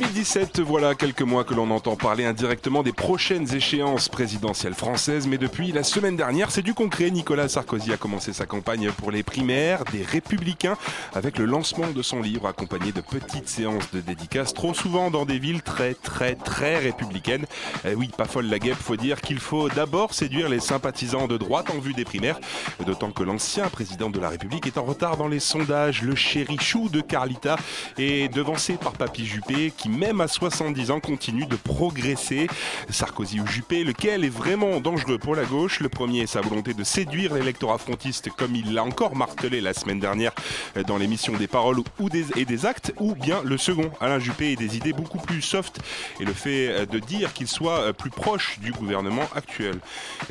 2017, voilà quelques mois que l'on entend parler indirectement des prochaines échéances présidentielles françaises, mais depuis la semaine dernière, c'est du concret. Nicolas Sarkozy a commencé sa campagne pour les primaires des Républicains avec le lancement de son livre accompagné de petites séances de dédicaces, trop souvent dans des villes très très très républicaines. Eh oui, pas folle la guêpe, faut dire qu'il faut d'abord séduire les sympathisants de droite en vue des primaires, d'autant que l'ancien président de la République est en retard dans les sondages. Le chéri chou de Carlita est devancé par Papy Juppé qui même à 70 ans continue de progresser. Sarkozy ou Juppé, lequel est vraiment dangereux pour la gauche? Le premier est sa volonté de séduire l'électorat frontiste comme il l'a encore martelé la semaine dernière dans l'émission des paroles ou des, et des actes, ou bien le second, Alain Juppé, et des idées beaucoup plus soft et le fait de dire qu'il soit plus proche du gouvernement actuel.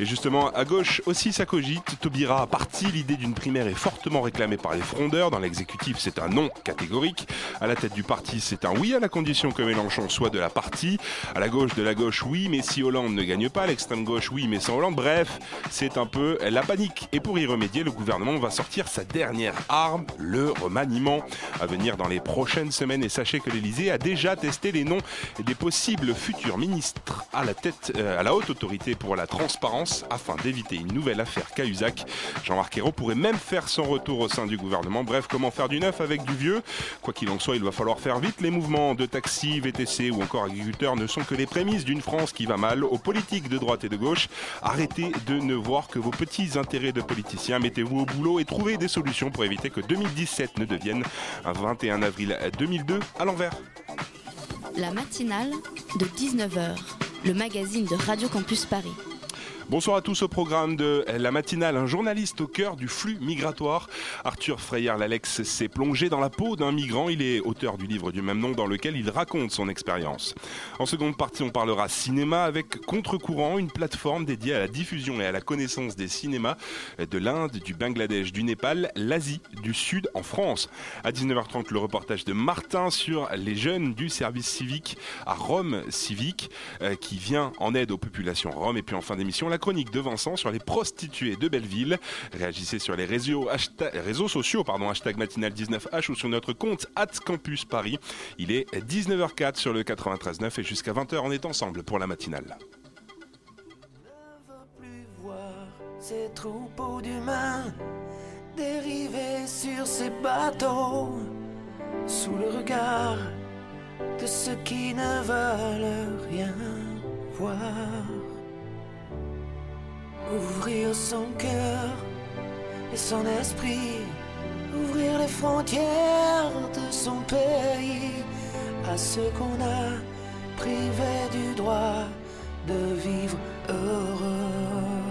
Et justement, à gauche aussi ça cogite. Taubira a parti, l'idée d'une primaire est fortement réclamée par les frondeurs. Dans l'exécutif, c'est un non catégorique. À la tête du parti, c'est un oui à la condition que Mélenchon soit de la partie. À la gauche de la gauche, oui, mais si Hollande ne gagne pas. L'extrême gauche, oui, mais sans Hollande. Bref, c'est un peu la panique. Et pour y remédier, le gouvernement va sortir sa dernière arme, le remaniement, à venir dans les prochaines semaines. Et sachez que l'Elysée a déjà testé les noms des possibles futurs ministres à la tête, euh, à la haute autorité pour la transparence, afin d'éviter une nouvelle affaire Cahuzac. Jean-Marc Ayrault pourrait même faire son retour au sein du gouvernement. Bref, comment faire du neuf avec du vieux? Quoi qu'il en soit, il va falloir faire vite. Les mouvements de taxi, VTC ou encore agriculteurs ne sont que les prémices d'une France qui va mal. Aux politiques de droite et de gauche, arrêtez de ne voir que vos petits intérêts de politiciens. Mettez-vous au boulot et trouvez des solutions pour éviter que 2017 ne devienne un 21 avril 2002 à l'envers. La matinale de 19h, le magazine de Radio Campus Paris. Bonsoir à tous au programme de La Matinale, un journaliste au cœur du flux migratoire. Arthur Freyer-Lalex s'est plongé dans la peau d'un migrant. Il est auteur du livre du même nom dans lequel il raconte son expérience. En seconde partie, on parlera cinéma avec Contre-courant, une plateforme dédiée à la diffusion et à la connaissance des cinémas de l'Inde, du Bangladesh, du Népal, l'Asie, du Sud en France. À 19h30, le reportage de Martin sur les jeunes du service civique à Rome Civique euh, qui vient en aide aux populations roms. Et puis en fin d'émission, la chronique de Vincent sur les prostituées de Belleville. Réagissez sur les réseaux, réseaux sociaux, pardon, hashtag matinale19h ou sur notre compte at Campus Paris. Il est 19h04 sur le 93.9 et jusqu'à 20h on est ensemble pour la matinale. ne plus voir ces troupeaux d'humains dériver sur ces bateaux sous le regard de ceux qui ne veulent rien voir. Ouvrir son cœur et son esprit, ouvrir les frontières de son pays à ceux qu'on a privés du droit de vivre heureux.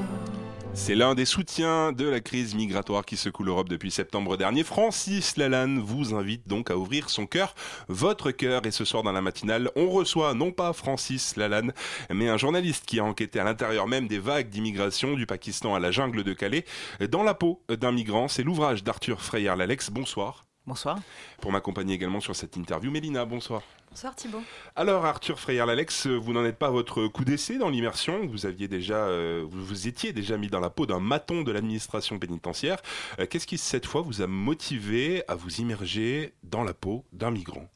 C'est l'un des soutiens de la crise migratoire qui secoue l'Europe depuis septembre dernier. Francis Lalanne vous invite donc à ouvrir son cœur, votre cœur. Et ce soir dans la matinale, on reçoit non pas Francis Lalanne, mais un journaliste qui a enquêté à l'intérieur même des vagues d'immigration du Pakistan à la jungle de Calais, dans la peau d'un migrant. C'est l'ouvrage d'Arthur Freyer-Lalex. Bonsoir. Bonsoir. Pour m'accompagner également sur cette interview, Mélina, bonsoir. Bonsoir Thibault. Alors Arthur Freyer-Lalex, vous n'en êtes pas à votre coup d'essai dans l'immersion. Vous aviez déjà, euh, vous vous étiez déjà mis dans la peau d'un maton de l'administration pénitentiaire. Euh, Qu'est-ce qui cette fois vous a motivé à vous immerger dans la peau d'un migrant?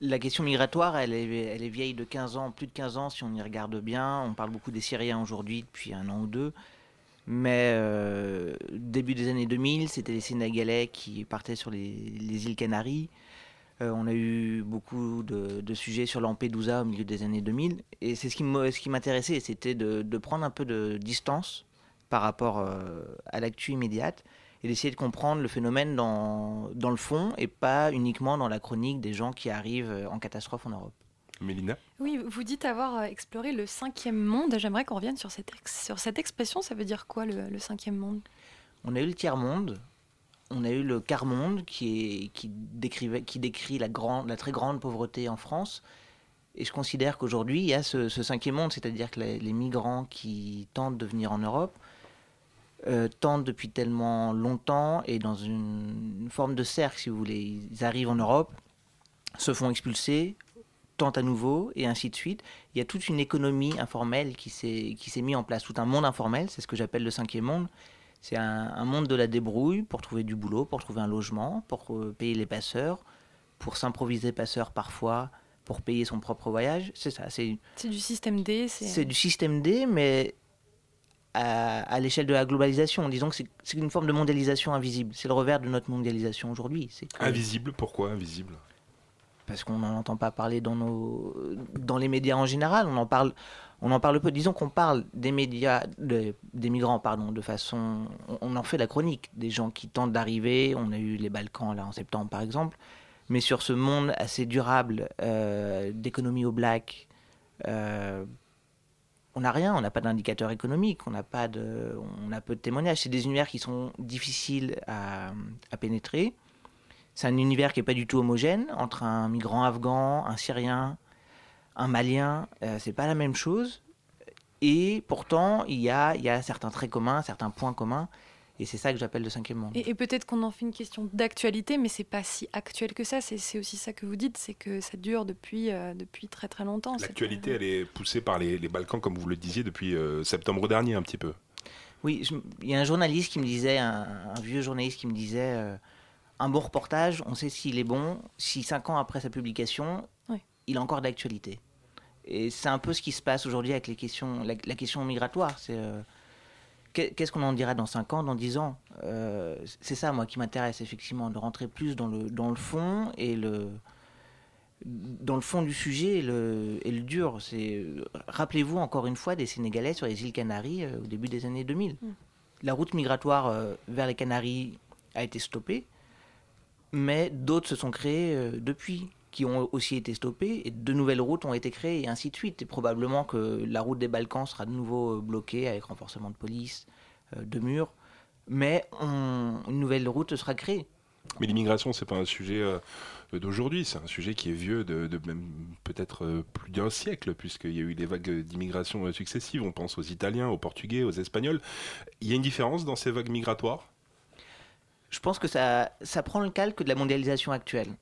La question migratoire, elle est, elle est vieille de 15 ans, plus de 15 ans si on y regarde bien. On parle beaucoup des Syriens aujourd'hui depuis un an ou deux. Mais euh, début des années 2000, c'était les Sénégalais qui partaient sur les, les îles Canaries. Euh, on a eu beaucoup de, sujets sur Lampedusa au milieu des années 2000. Et c'est ce qui m'intéressait, c'était de, prendre un peu de distance par rapport euh, à l'actu immédiate et d'essayer de comprendre le phénomène dans, le fond et pas uniquement dans la chronique des gens qui arrivent en catastrophe en Europe. Mélina Oui, vous dites avoir euh, exploré le cinquième monde. J'aimerais qu'on revienne sur cette, ex- sur cette expression. Ça veut dire quoi, le, le cinquième monde? On a eu le tiers-monde on a eu le quart monde qui, est, qui, décrivait, qui décrit la, grande, la très grande pauvreté en France. Et je considère qu'aujourd'hui, il y a ce, cinquième monde, c'est-à-dire que les, les, migrants qui tentent de venir en Europe euh, tentent depuis tellement longtemps et dans une, forme de cercle, si vous voulez. Ils arrivent en Europe, se font expulser, tentent à nouveau, et ainsi de suite. Il y a toute une économie informelle qui s'est mise en place, tout un monde informel, c'est ce que j'appelle le cinquième monde. C'est un, monde de la débrouille pour trouver du boulot, pour trouver un logement, pour euh, payer les passeurs, pour s'improviser passeur parfois, pour payer son propre voyage. C'est ça. C'est du système D. C'est du système D, mais à, l'échelle de la globalisation. Disons que c'est une forme de mondialisation invisible. C'est le revers de notre mondialisation aujourd'hui. Invisible, pourquoi invisible? Parce qu'on n'en entend pas parler dans, nos, dans les médias en général. On en parle, on en parle peu. Disons qu'on parle des médias, des migrants, pardon, de façon. On, en fait la chronique. Des gens qui tentent d'arriver. On a eu les Balkans là en septembre par exemple. Mais sur ce monde assez durable euh, d'économie au black, euh, on n'a rien, on n'a pas d'indicateur économique, on n'a pas de, on a peu de témoignages. C'est des univers qui sont difficiles à, pénétrer. C'est un univers qui n'est pas du tout homogène entre un migrant afghan, un Syrien, un Malien. Euh, c'est pas la même chose. Et pourtant, il y a, il y a certains traits communs, certains points communs. Et c'est ça que j'appelle le cinquième monde. Et, peut-être qu'on en fait une question d'actualité, mais c'est pas si actuel que ça. C'est aussi ça que vous dites, c'est que ça dure depuis, euh, depuis très très longtemps. L'actualité, elle est poussée par les, Balkans, comme vous le disiez, depuis euh, septembre dernier un petit peu. Oui, il y a un journaliste qui me disait, un, vieux journaliste qui me disait, euh, un bon reportage, on sait s'il est bon, si cinq ans après sa publication, il a encore d'actualité. Et c'est un peu ce qui se passe aujourd'hui avec les questions, la, la question migratoire. C'est qu'est-ce qu'on en dira dans 5 ans, dans 10 ans? Euh, C'est ça, moi, qui m'intéresse, effectivement, de rentrer plus dans le, dans le fond et le dans le fond du sujet et le, et le dur. C'est rappelez-vous encore une fois des Sénégalais sur les îles Canaries euh, au début des années 2000. Mm. La route migratoire euh, vers les Canaries a été stoppée, mais d'autres se sont créées depuis qui ont aussi été stoppées et de nouvelles routes ont été créées et ainsi de suite. Et probablement que la route des Balkans sera de nouveau euh, bloquée avec renforcement de police, euh, de murs, mais une nouvelle route sera créée. Mais l'immigration, c'est pas un sujet euh, d'aujourd'hui, c'est un sujet qui est vieux de, même peut-être plus d'un siècle, puisqu'il y a eu des vagues d'immigration successives. On pense aux Italiens, aux Portugais, aux Espagnols. Il y a une différence dans ces vagues migratoires? Je pense que ça, ça prend le calque de la mondialisation actuelle.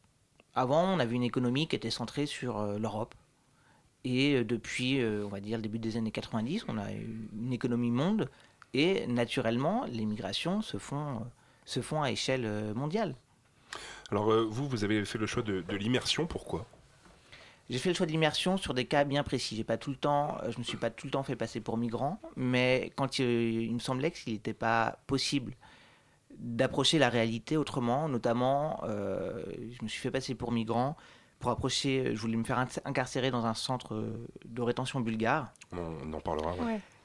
Avant, on avait une économie qui était centrée sur euh, l'Europe. Et euh, depuis, euh, on va dire, le début des années 90, on a une économie monde. Et naturellement, les migrations se font, se font à échelle mondiale. Alors, vous, vous avez fait le choix de, l'immersion. Pourquoi? J'ai fait le choix de l'immersion sur des cas bien précis. J'ai pas tout le temps, je me suis pas tout le temps fait passer pour migrant, mais quand il me semblait qu'il n'était pas possible d'approcher la réalité autrement. Notamment, euh, je me suis fait passer pour migrant pour approcher. Je voulais me faire incarcérer dans un centre euh, de rétention bulgare. On en parlera.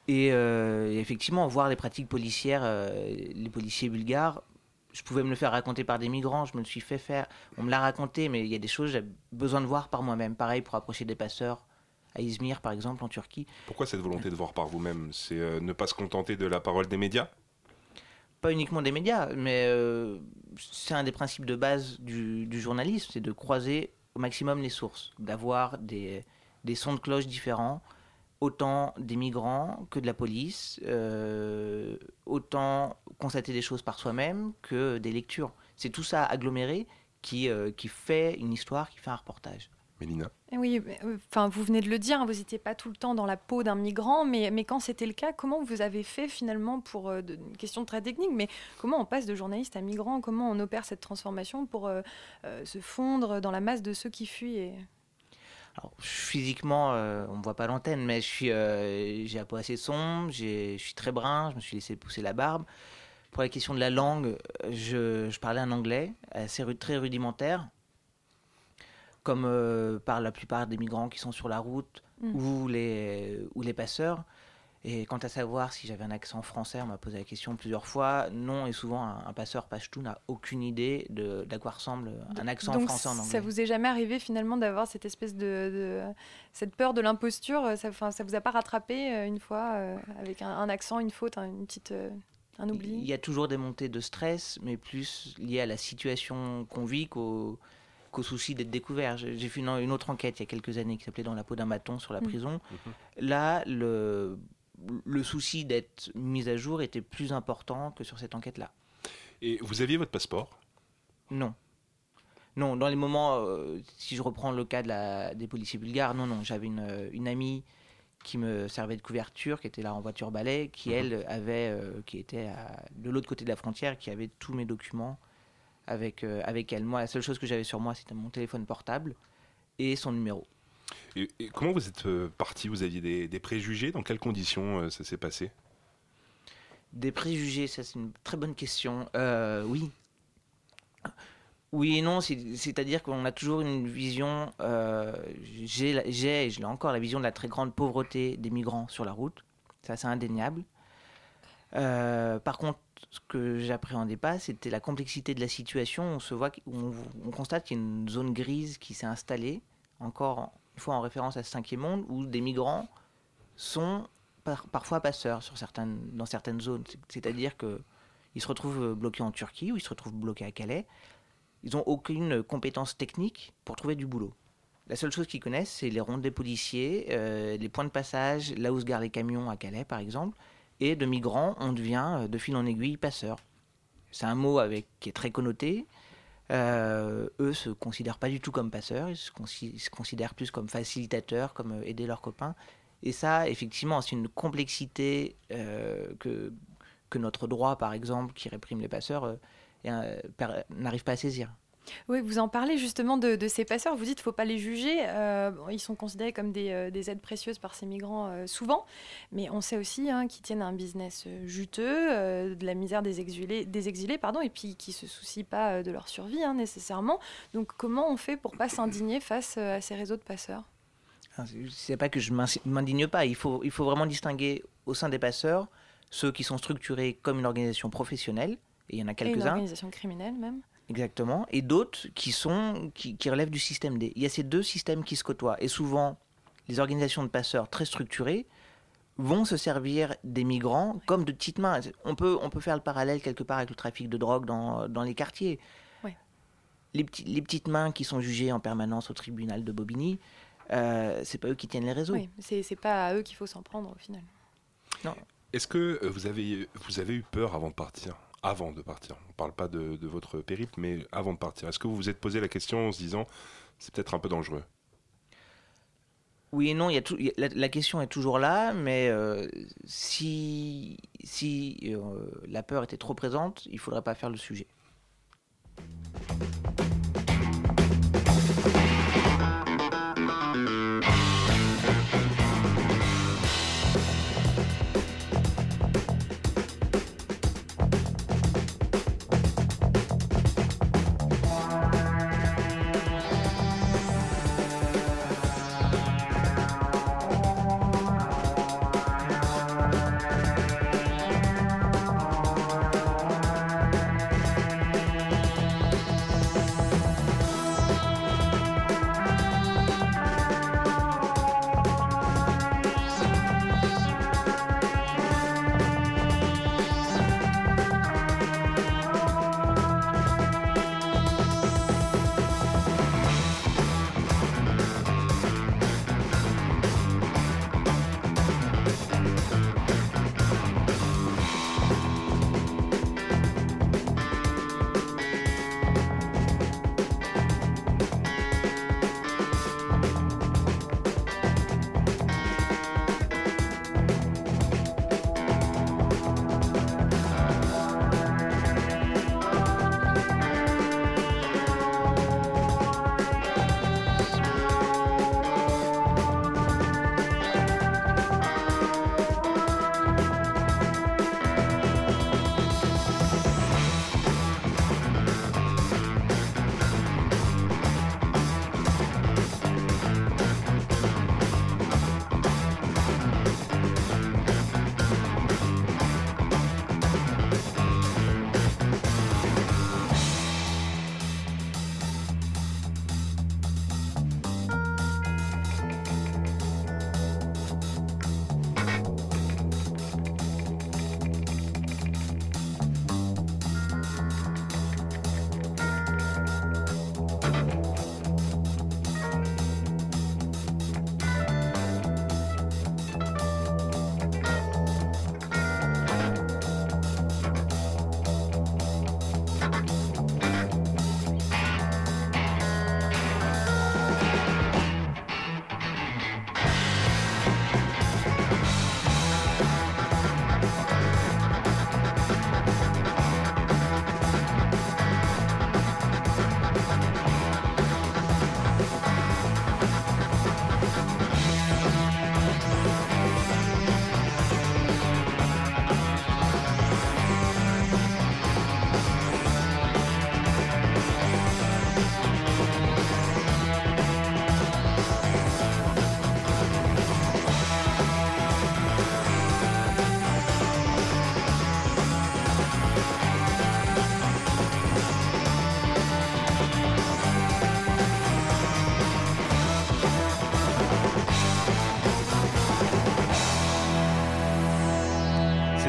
Euh, et, effectivement, voir les pratiques policières, les policiers bulgares, je pouvais me le faire raconter par des migrants, je me le suis fait faire, on me l'a raconté, mais il y a des choses que j'ai besoin de voir par moi-même. Pareil pour approcher des passeurs à Izmir, par exemple, en Turquie. Pourquoi cette volonté de voir par vous-même? C'est ne pas se contenter de la parole des médias? Pas uniquement des médias, mais euh, c'est un des principes de base du, journalisme, c'est de croiser au maximum les sources, d'avoir des, des sons de cloche différents, autant des migrants que de la police, euh, autant constater des choses par soi-même que des lectures. C'est tout ça aggloméré qui, euh, qui fait une histoire, qui fait un reportage. Eh oui, euh, enfin, vous venez de le dire, hein, vous n'étiez pas tout le temps dans la peau d'un migrant, mais, mais quand c'était le cas, comment vous avez fait finalement pour, euh, une question très technique, mais comment on passe de journaliste à migrant, comment on opère cette transformation pour euh, se fondre dans la masse de ceux qui fuient Alors, physiquement, on ne voit pas l'antenne, mais je suis, j'ai un peau assez sombre, je suis très brun, je me suis laissé pousser la barbe. Pour la question de la langue, je, je parlais un anglais assez très rudimentaire comme euh, par la plupart des migrants qui sont sur la route mm. ou, les, ou les passeurs. Et quant à savoir si j'avais un accent français, on m'a posé la question plusieurs fois. Non, et souvent, un, passeur pashtou n'a aucune idée de, d'à quoi ressemble un accent français en anglais. Ça vous est jamais arrivé finalement d'avoir cette espèce de, cette peur de l'imposture ça, ça vous a pas rattrapé euh, une fois euh, avec un, accent, une faute, une petite Un oubli? Il y a toujours des montées de stress, mais plus liées à la situation qu'on vit qu'au qu'au souci d'être découvert. J'ai j'ai fait une, une autre enquête il y a quelques années qui s'appelait Dans la peau d'un bâton sur la Mm. prison. Mhm. Là, le, le souci d'être mis à jour était plus important que sur cette enquête-là. Et vous aviez votre passeport? Non. Non, dans les moments, euh, si je reprends le cas de la, des policiers bulgares, non, non, j'avais une, euh, une amie qui me servait de couverture, qui était là en voiture balai, qui Mhm. elle avait, euh, qui était à- de l'autre côté de la frontière, qui avait tous mes documents avec, euh, avec elle. Moi, la seule chose que j'avais sur moi, c'était mon téléphone portable et son numéro. et, et comment vous êtes euh, parti? Vous aviez des, des préjugés? Dans quelles conditions euh, ça s'est passé? Des préjugés, ça c'est une très bonne question. Oui. Oui et non, c'est- c'est-à-dire qu'on a toujours une vision, j'ai et je l'ai encore, la vision de la très grande pauvreté des migrants sur la route. Ça c'est indéniable. Par contre, ce que j'appréhendais pas, c'était la complexité de la situation. On se voit, on, on constate qu'il y a une zone grise qui s'est installée, encore une fois en référence à ce cinquième monde, où des migrants sont par- parfois passeurs sur certaines, dans certaines zones. C'est- C'est-à-dire que ils se retrouvent euh, bloqués en Turquie ou ils se retrouvent bloqués à Calais. Ils n'ont aucune compétence technique pour trouver du boulot. La seule chose qu'ils connaissent, c'est les rondes des policiers, euh, les points de passage, là où se garent les camions à Calais, par exemple. Et de migrants, on devient euh, de fil en aiguille passeur. C'est un mot avec, qui est très connoté. Euh, eux se considèrent pas du tout comme passeurs, ils se, considèrent plus comme facilitateurs, comme euh, aider leurs copains. Et ça, effectivement, c'est une complexité euh, que, notre droit, par exemple, qui réprime les passeurs, n'arrive pas à saisir. Oui, vous en parlez justement de, de ces passeurs. Vous dites qu'il ne faut pas les juger. Euh, ils sont considérés comme des, euh, des aides précieuses par ces migrants euh, souvent. Mais on sait aussi hein, qu'ils tiennent un business juteux, euh, de la misère des exilés, des exilés pardon, et puis qui ne se soucient pas de leur survie hein, nécessairement. Donc comment on fait pour pas s'indigner face à ces réseaux de passeurs? Hein, c'est- pas que je m'in- m'indigne pas, il faut, il faut vraiment distinguer au sein des passeurs ceux qui sont structurés comme une organisation professionnelle, et il y en a Et une quelques-uns, organisation criminelle même Exactement. Et d'autres qui sont qui, qui relèvent du système D. Il y a ces deux systèmes qui se côtoient. Et souvent, les organisations de passeurs très structurées vont se servir des migrants comme de petites mains. On peut, on peut faire le parallèle quelque part avec le trafic de drogue dans, dans les quartiers. Ouais. Les, petits- les petites mains qui sont jugées en permanence au tribunal de Bobigny, euh, c'est pas eux qui tiennent les réseaux. Oui, c'est c'est pas à eux qu'il faut s'en prendre au final. Est-ce que vous avez, vous avez eu peur avant de partir? Avant de partir. On ne parle pas de, votre périple, mais avant de partir. Est-ce que vous vous êtes posé la question en se disant c'est peut-être un peu dangereux? Oui et non, y a la question est toujours là, mais euh, si, si euh, la peur était trop présente, il ne faudrait pas faire le sujet.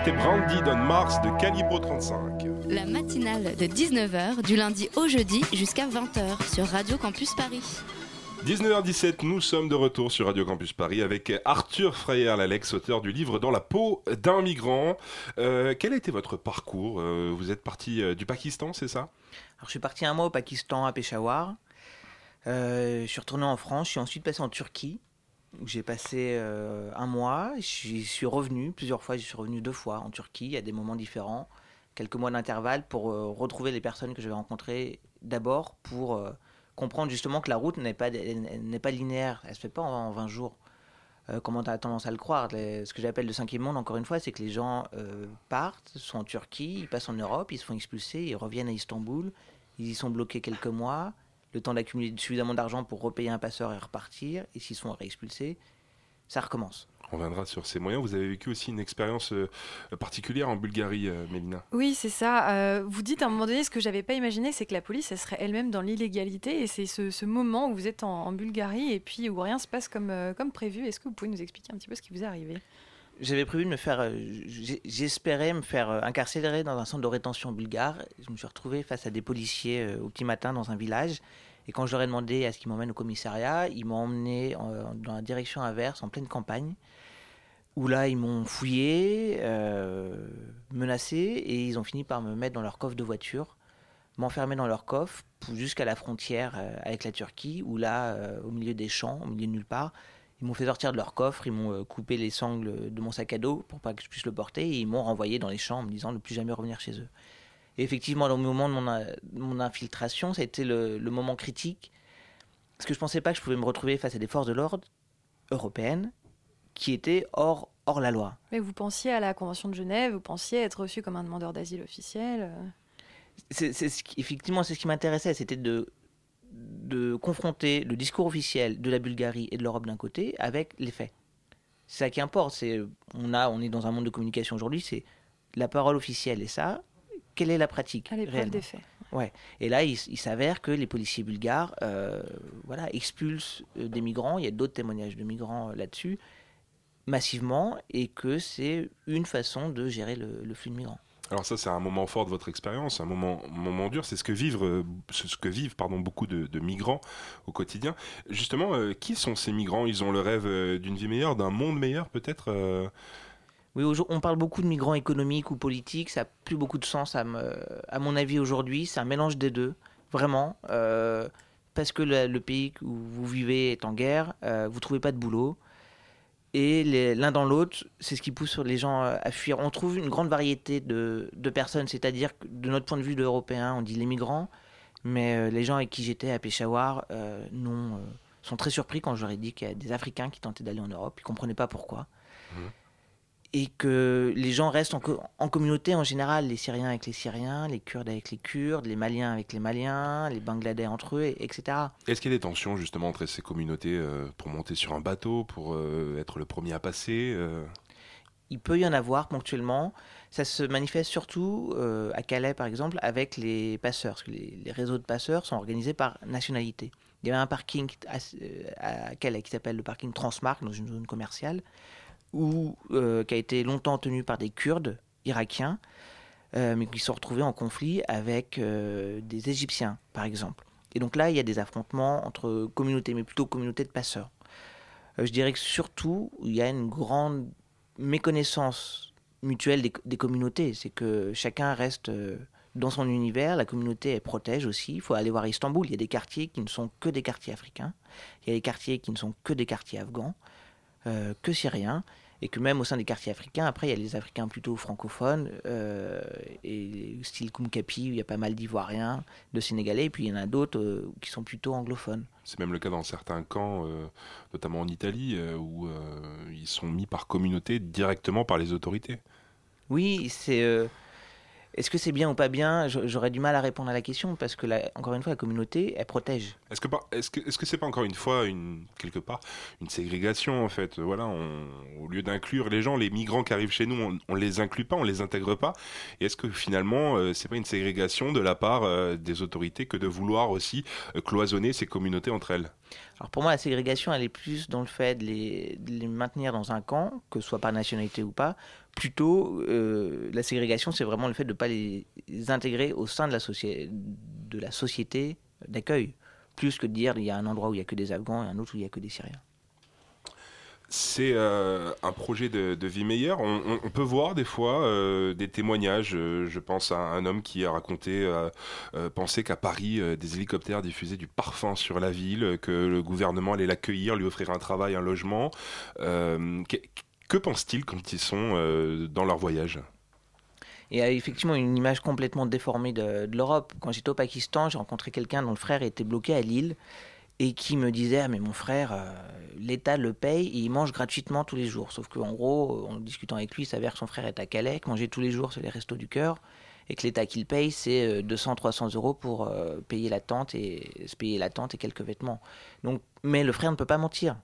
Landed on Mars de Calibro 35. La matinale de 19h du lundi au jeudi jusqu'à 20h sur Radio Campus Paris. 19h17, nous sommes de retour sur Radio Campus Paris avec Arthur Freyer-Lalex, auteur du livre Dans la peau d'un migrant. Euh, quel a été votre parcours? Euh, Vous êtes parti euh, du Pakistan, c'est ça? Alors, je suis parti un mois au Pakistan, à Peshawar. Euh, je suis retourné en France. Je suis ensuite passé en Turquie, j'ai passé euh, un mois. J'y suis revenu plusieurs fois. J'y suis revenu deux fois en Turquie, à des moments différents. Quelques mois d'intervalle pour euh, retrouver les personnes que j'avais rencontrées d'abord pour euh, comprendre justement que la route n'est pas, linéaire. Elle se fait pas en, en 20 jours. Comment tu as tendance à le croire? Ce que j'appelle le cinquième monde, encore une fois, c'est que les gens partent, sont en Turquie, ils passent en Europe, ils se font expulser, ils reviennent à Istanbul, ils y sont bloqués quelques mois, le temps d'accumuler suffisamment d'argent pour repayer un passeur et repartir, et s'ils sont réexpulsés, ça recommence. On reviendra sur ces moyens. Vous avez vécu aussi une expérience euh, particulière en Bulgarie, euh, Mélina. Oui, c'est ça. Euh, vous dites à un moment donné, ce que j'avais pas imaginé, c'est que la police, elle serait elle-même dans l'illégalité. Et c'est ce, ce moment où vous êtes en, en Bulgarie et puis où rien se passe comme, comme prévu. Est-ce que vous pouvez nous expliquer un petit peu ce qui vous est arrivé? J'avais prévu de me faire, euh, j'espérais me faire euh, incarcérer dans un centre de rétention bulgare. Je me suis retrouvé face à des policiers euh, au petit matin dans un village. Et quand je leur ai demandé à ce qu'ils m'emmènent au commissariat, ils m'ont emmené en- dans la direction inverse, en pleine campagne, où là, ils m'ont fouillé, menacé, et ils ont fini par me mettre dans leur coffre de voiture, m'enfermer dans leur coffre jusqu'à la frontière avec la Turquie, où là, au milieu des champs, au milieu de nulle part, ils m'ont fait sortir de leur coffre, ils m'ont euh, coupé les sangles de mon sac à dos pour pas que je puisse le porter, et ils m'ont renvoyé dans les champs en me disant de ne plus jamais revenir chez eux. Et effectivement, dans le moment de mon, infiltration, ça a été le, le moment critique, parce que je pensais pas que je pouvais me retrouver face à des forces de l'ordre européennes qui étaient hors, hors la loi. Mais vous pensiez à la Convention de Genève, vous pensiez être reçu comme un demandeur d'asile officiel. euh. c'est, c'est ce qui- effectivement, c'est ce qui m'intéressait, c'était de, de confronter le discours officiel de la Bulgarie et de l'Europe d'un côté avec les faits. C'est ça qui importe. C'est, on, a, on est dans un monde de communication aujourd'hui, c'est la parole officielle et ça, quelle est la pratique À l'épreuve des faits. Ouais. Et là, il s'avère que les policiers bulgares euh, voilà, expulsent euh, des migrants. Il y a d'autres témoignages de migrants euh, là-dessus, massivement, et que c'est une façon de gérer le, le flux de migrants. Alors ça, c'est un moment fort de votre expérience, un moment, moment dur. C'est ce que vivent, euh, ce que vivent pardon, beaucoup de, migrants au quotidien. Justement, euh, qui sont ces migrants? Ils ont le rêve euh, d'une vie meilleure, d'un monde meilleur peut-être Oui, on parle beaucoup de migrants économiques ou politiques, ça n'a plus beaucoup de sens à, mon avis aujourd'hui, c'est un mélange des deux, vraiment, parce que le, pays où vous vivez est en guerre, euh, vous trouvez pas de boulot, et l'un dans l'autre, c'est ce qui pousse les gens euh, à fuir. On trouve une grande variété de, personnes, c'est-à-dire que de notre point de vue d'Européens, on dit les migrants, mais euh, les gens avec qui j'étais à Peshawar euh, sont très surpris quand je leur ai dit qu'il y a des Africains qui tentaient d'aller en Europe, ils comprenaient pas pourquoi et que les gens restent en, co- en communauté en général, les Syriens avec les Syriens, les Kurdes avec les Kurdes, les Maliens avec les Maliens, les Bangladais entre eux, et- etc. Est-ce qu'il y a des tensions justement entre ces communautés euh, pour monter sur un bateau, pour euh, être le premier à passer euh? Il peut y en avoir ponctuellement. Ça se manifeste surtout à Calais, par exemple, avec les passeurs, parce que les, les réseaux de passeurs sont organisés par nationalité. Il y avait un parking à, à Calais qui s'appelle le parking Transmark, dans une zone commerciale, où, euh, qui a été longtemps tenu par des Kurdes irakiens, euh, mais qui se sont retrouvés en conflit avec euh, des Égyptiens, par exemple. Et donc là, il y a des affrontements entre communautés, mais plutôt communautés de passeurs. Je dirais que surtout, il y a une grande méconnaissance mutuelle des, communautés. C'est que chacun reste dans son univers, la communauté elle protège aussi. Il faut aller voir Istanbul, il y a des quartiers qui ne sont que des quartiers africains, il y a des quartiers qui ne sont que des quartiers afghans, que syriens, et que même au sein des quartiers africains, après il y a les Africains plutôt francophones, euh, et style Kumkapi, où il y a pas mal d'Ivoiriens, de Sénégalais, et puis il y en a d'autres euh, qui sont plutôt anglophones. C'est même le cas dans certains camps, euh, notamment en Italie, euh, où ils sont mis par communauté directement par les autorités. Oui, c'est. Est-ce que c'est bien ou pas bien? J'aurais du mal à répondre à la question parce que, encore une fois, la communauté, elle protège. Est-ce que c'est pas encore une fois une quelque part une ségrégation en fait? Voilà, au lieu d'inclure les gens, les migrants qui arrivent chez nous, on, on les inclut pas, on les intègre pas. Et est-ce que finalement euh, c'est pas une ségrégation de la part euh, des autorités que de vouloir aussi euh, cloisonner ces communautés entre elles? Alors pour moi, la ségrégation, elle est plus dans le fait de les, maintenir dans un camp, que ce soit par nationalité ou pas. Plutôt, euh, la ségrégation, c'est vraiment le fait de ne pas les intégrer au sein de la, de la société d'accueil. Plus que de dire il y a un endroit où il n'y a que des Afghans et un autre où il n'y a que des Syriens. C'est euh, un projet de, vie meilleure. On, peut voir des fois euh, des témoignages. euh, je pense à un homme qui a raconté, euh, penser qu'à Paris, des hélicoptères diffusaient du parfum sur la ville, que le gouvernement allait l'accueillir, lui offrir un travail, un logement. Que pense-t-il quand ils sont dans leur voyage? Et a effectivement une image complètement déformée de, de l'Europe. Quand j'étais au Pakistan, j'ai rencontré quelqu'un dont le frère était bloqué à Lille et qui me disait ah, mais mon frère, euh, l'État le paye et il mange gratuitement tous les jours. Sauf qu'en gros, en discutant avec lui, il s'avère que son frère est à Calais, que manger tous les jours sur les restos du cœur et que l'État qu'il paye, c'est 200-300 euros pour euh, payer la tente et se payer la tente et quelques vêtements. Donc, mais le frère ne peut pas mentir.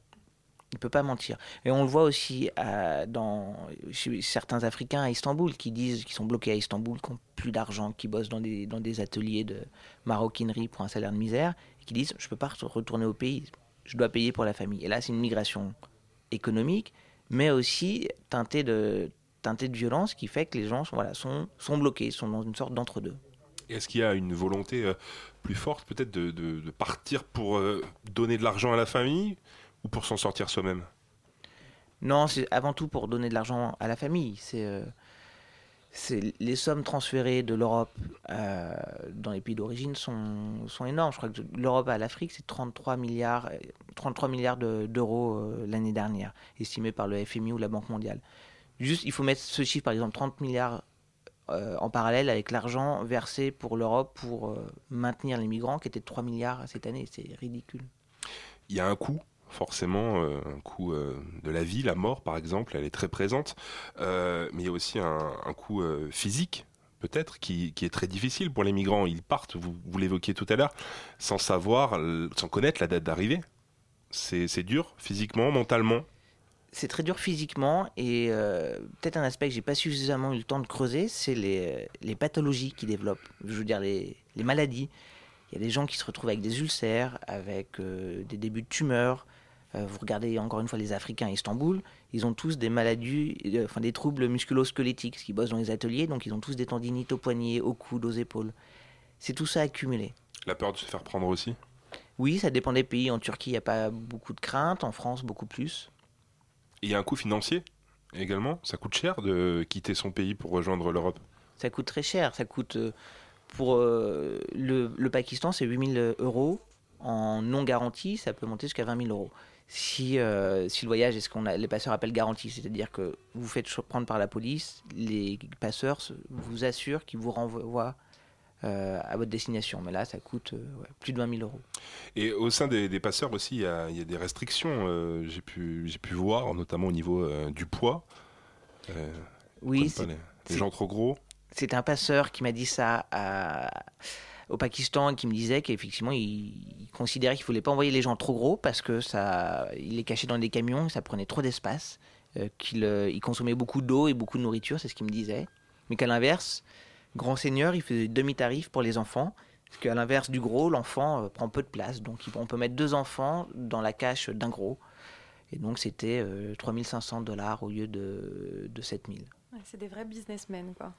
Il peut pas mentir. Et on le voit aussi euh, dans chez certains Africains à Istanbul qui disent qu'ils sont bloqués à Istanbul, qui n'ont plus d'argent, qui bossent dans des, dans des ateliers de maroquinerie pour un salaire de misère, qui disent je peux pas re- retourner au pays, je dois payer pour la famille. Et là, c'est une migration économique, mais aussi teintée de teintée de violence qui fait que les gens sont, voilà, sont, sont bloqués, sont dans une sorte d'entre-deux. Est-ce qu'il y a une volonté euh, plus forte peut-être de, de- de partir pour euh, donner de l'argent à la famille ou pour s'en sortir soi-même? Non, c'est avant tout pour donner de l'argent à la famille. C'est euh, c'est- les sommes transférées de l'Europe euh, dans les pays d'origine sont, sont énormes. Je crois que l'Europe à l'Afrique, c'est 33 milliards, euh, 33 milliards de- d'euros euh, l'année dernière, estimé par le FMI ou la Banque mondiale. Juste, il faut mettre ce chiffre, par exemple, 30 milliards euh, en parallèle avec l'argent versé pour l'Europe pour euh, maintenir les migrants, qui était de 3 milliards cette année. C'est ridicule. il y a un coût, forcément, euh, un coût euh, de la vie, la mort par exemple, elle est très présente, Euh, mais il y a aussi un, euh, physique, peut-être, qui, est très difficile pour les migrants. Ils partent, vous, l'évoquiez tout à l'heure, sans savoir, sans connaître la date d'arrivée. C'est dur, physiquement, mentalement. c'est très dur physiquement et peut-être un aspect que j'ai pas suffisamment eu le temps de creuser, c'est les, pathologies qui développent. Je veux dire les, maladies. Il y a des gens qui se retrouvent avec des ulcères, avec des débuts de tumeurs. Euh, vous regardez encore une fois les Africains à Istanbul, ils ont tous des maladies, euh, enfin des troubles musculo-squelettiques, parce qu'ils bossent dans les ateliers, donc ils ont tous des tendinites aux poignets, aux coudes, aux épaules. C'est tout ça accumulé. La peur de se faire prendre aussi? Oui, ça dépend des pays. En Turquie, il n'y a pas beaucoup de crainte, en France, beaucoup plus. Il y a un coût financier également? Ça coûte cher de quitter son pays pour rejoindre l'Europe? Ça coûte très cher. Ça coûte euh, pour le, le Pakistan, c'est 8000 euros en non garantie. Ça peut monter jusqu'à 20 000 euros. Si, euh, si le voyage est ce qu'on a, les passeurs appellent garantie, c'est-à-dire que vous faites prendre par la police, les passeurs se- vous assurent qu'ils vous renvoient euh, à votre destination. Mais là, ça coûte euh, ouais, plus de 20 000 euros. Et au sein des, des passeurs aussi, il y a, il y a des restrictions. j'ai pu, j'ai pu voir, notamment au niveau du poids. Oui, les, les gens trop gros. C'est un passeur qui m'a dit ça à- au Pakistan qui me disait qu'effectivement il, il considérait qu'il ne fallait pas envoyer les gens trop gros parce que ça, il les cachait dans des camions, ça prenait trop d'espace, euh, qu'il euh, il consommait beaucoup d'eau et beaucoup de nourriture, c'est ce qu'il me disait. Mais qu'à l'inverse, grand seigneur, il faisait demi-tarif pour les enfants. Parce qu'à l'inverse du gros, l'enfant euh, prend peu de place. Donc on peut mettre deux enfants dans la cache d'un gros. Et donc c'était euh, 3500 dollars au lieu de, de 7000. Ouais, c'est des vrais businessmen, quoi.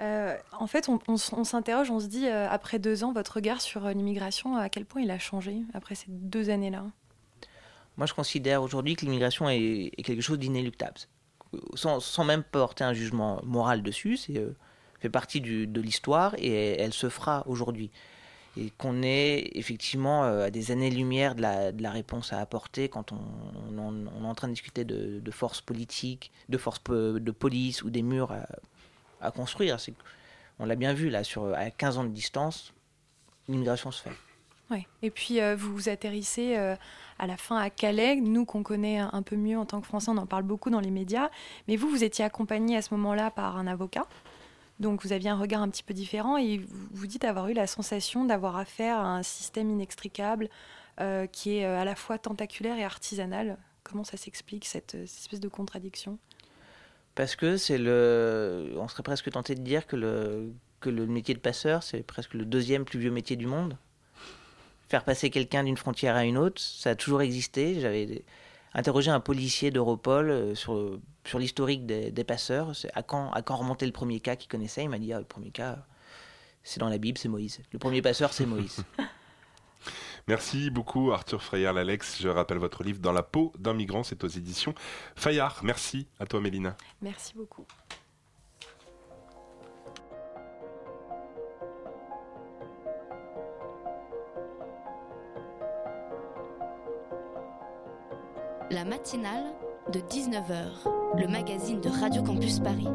Euh, en fait, on, s'interroge, on se dit, euh, après deux ans, votre regard sur euh, l'immigration, à quel point il a changé après ces deux années-là? Moi, je considère aujourd'hui que l'immigration est, quelque chose d'inéluctable. Sans, même porter un jugement moral dessus, c'est fait partie de l'histoire et elle se fera aujourd'hui. Et qu'on est effectivement à des années-lumière de la, réponse à apporter quand on, est en train de discuter de, forces politiques, de forces de police ou des murs à construire. On l'a bien vu là, sur, à 15 ans de distance, l'immigration se fait. Ouais. Et puis, euh, vous atterrissez euh, à la fin à Calais, nous qu'on connaît un, peu mieux en tant que Français, on en parle beaucoup dans les médias. Mais vous, vous étiez accompagné à ce moment-là par un avocat. Donc, vous aviez un regard un petit peu différent et vous, vous dites avoir eu la sensation d'avoir affaire à un système inextricable euh, qui est à la fois tentaculaire et artisanal. Comment ça s'explique, cette espèce de contradiction? Parce que c'est le. On serait presque tenté de dire que le, que le métier de passeur, c'est presque le deuxième plus vieux métier du monde. faire passer quelqu'un d'une frontière à une autre. Ça a toujours existé. J'avais interrogé un policier d'Europol euh, sur, sur l'historique des, passeurs. À quand, à remontait le premier cas qu'il connaissait? Il m'a dit ah, le premier cas, c'est dans la Bible, c'est Moïse. Le premier passeur, c'est Moïse. Merci beaucoup Arthur Freyer-Lalex. Je rappelle votre livre Dans la peau d'un migrant, c'est aux éditions Fayard. Merci à toi Mélina. Merci beaucoup. La matinale de 19h, le magazine de Radio Campus Paris.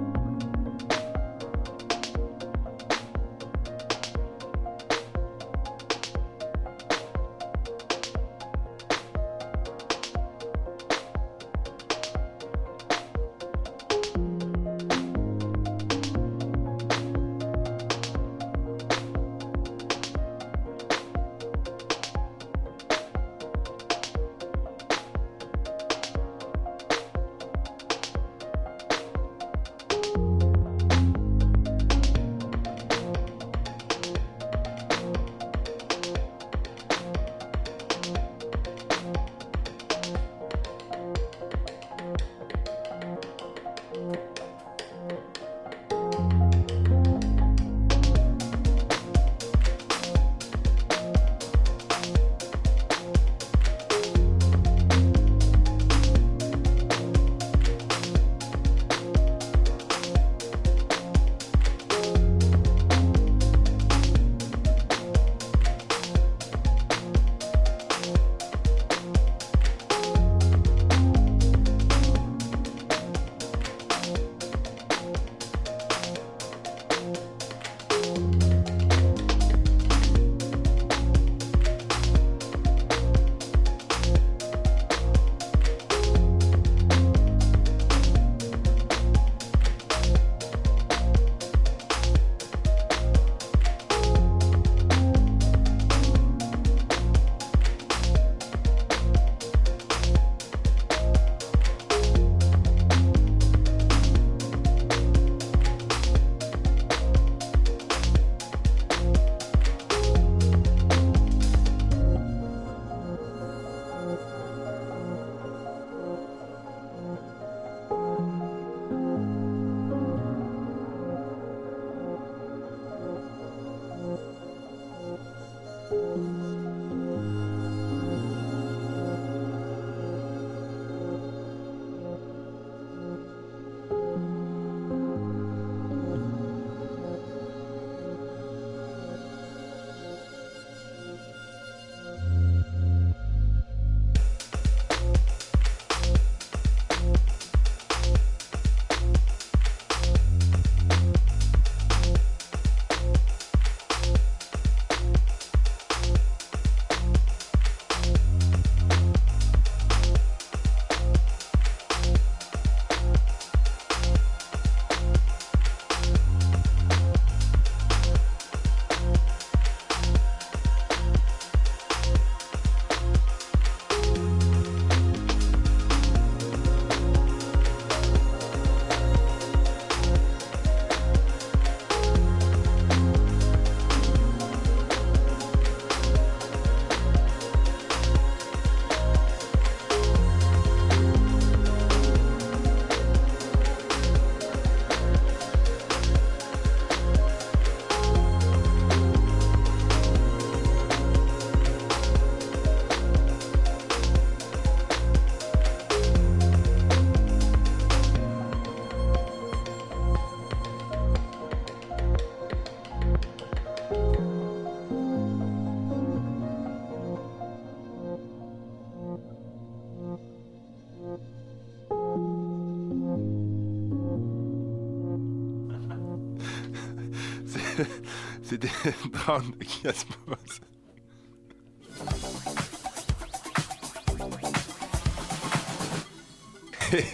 C'était Drown de Kiasmos.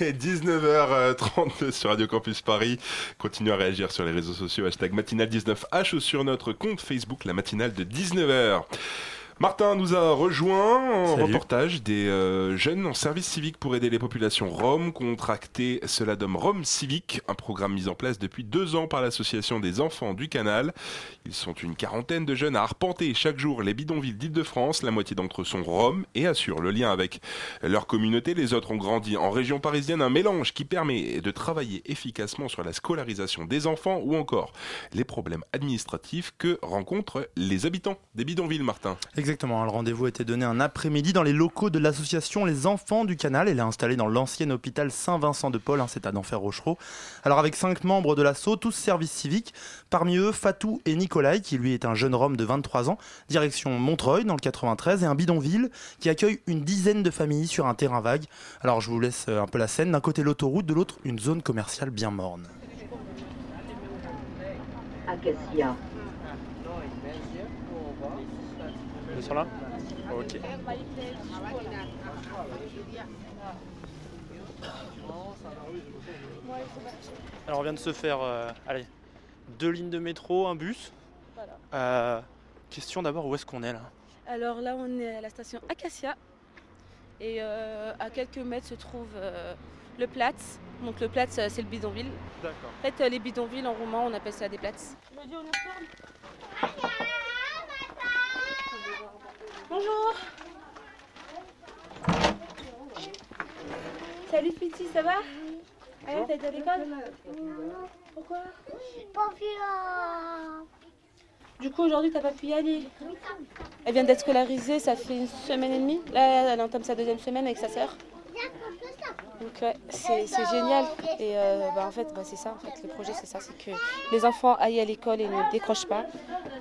Et 19h30 sur Radio Campus Paris. Continuez à réagir sur les réseaux sociaux, hashtag matinale19h ou sur notre compte Facebook, la matinale de 19h. Martin nous a rejoint en Salut. reportage des euh, jeunes en service civique pour aider les populations roms contracter cela donne Rome Civique, un programme mis en place depuis deux ans par l'association des enfants du canal. Ils sont une quarantaine de jeunes à arpenter chaque jour les bidonvilles d'Île-de-France. La moitié d'entre eux sont roms et assurent le lien avec leur communauté. Les autres ont grandi en région parisienne, un mélange qui permet de travailler efficacement sur la scolarisation des enfants ou encore les problèmes administratifs que rencontrent les habitants des bidonvilles, Martin. Exactement, le rendez-vous a été donné un après-midi dans les locaux de l'association Les Enfants du Canal. Elle est installée dans l'ancien hôpital Saint-Vincent de Paul, hein, c'est à d'Enfer-Rochereau. Alors avec cinq membres de l'assaut, tous services civiques, parmi eux Fatou et Nicolai, qui lui est un jeune Rome de 23 ans, direction Montreuil dans le 93, et un bidonville qui accueille une dizaine de familles sur un terrain vague. Alors je vous laisse euh, un peu la scène, d'un côté l'autoroute, de l'autre une zone commerciale bien morne. Acacia. Ils sont là Ok. Alors on vient de se faire euh, allez, deux lignes de métro, un bus. Voilà. Euh, question d'abord, où est-ce qu'on est là Alors là, on est à la station Acacia. Et euh, à quelques mètres se trouve euh, le Platz. Donc le Platz, c'est le bidonville. D'accord. En fait, les bidonvilles, en roumain, on appelle ça des Platz. Bonjour. Salut Piti, ça va? Allez, t'as été à l'école? Pourquoi? Du coup, aujourd'hui, t'as pas pu y aller. Elle vient d'être scolarisée, ça fait une semaine et demie. Là, elle entame sa deuxième semaine avec sa sœur. Donc ouais, c'est génial. Et euh, bah, en fait, bah, c'est ça, en fait, le projet, c'est ça, c'est que les enfants aillent à l'école et ne décrochent pas,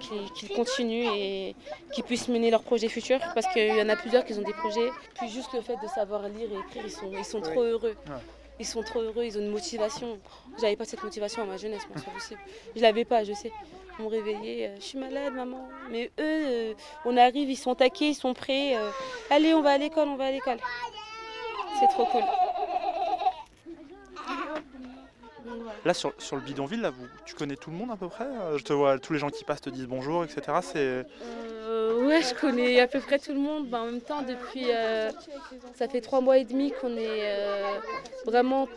qu'ils continuent et qu'ils puissent mener leurs projets futurs. Parce qu'il y en a plusieurs qui ont des projets. Puis juste le fait de savoir lire et écrire, ils sont, ils sont trop heureux. Ils sont trop heureux, ils ont une motivation. J'avais pas cette motivation à ma jeunesse, moi, c'est possible. Je l'avais pas, je sais. Ils m'ont réveillée, euh, je suis malade, maman. Mais eux, euh, on arrive, ils sont taqués, ils sont prêts. Allez, on va à l'école, on va à l'école. C'est trop cool. Là sur, sur le bidonville, là, vous, tu connais tout le monde à peu près? Je te vois, tous les gens qui passent te disent bonjour, etc. C'est Euh, ouais, je connais à peu près tout le monde. Ben, en même temps, depuis. euh, ça fait trois mois et demi qu'on est euh, vraiment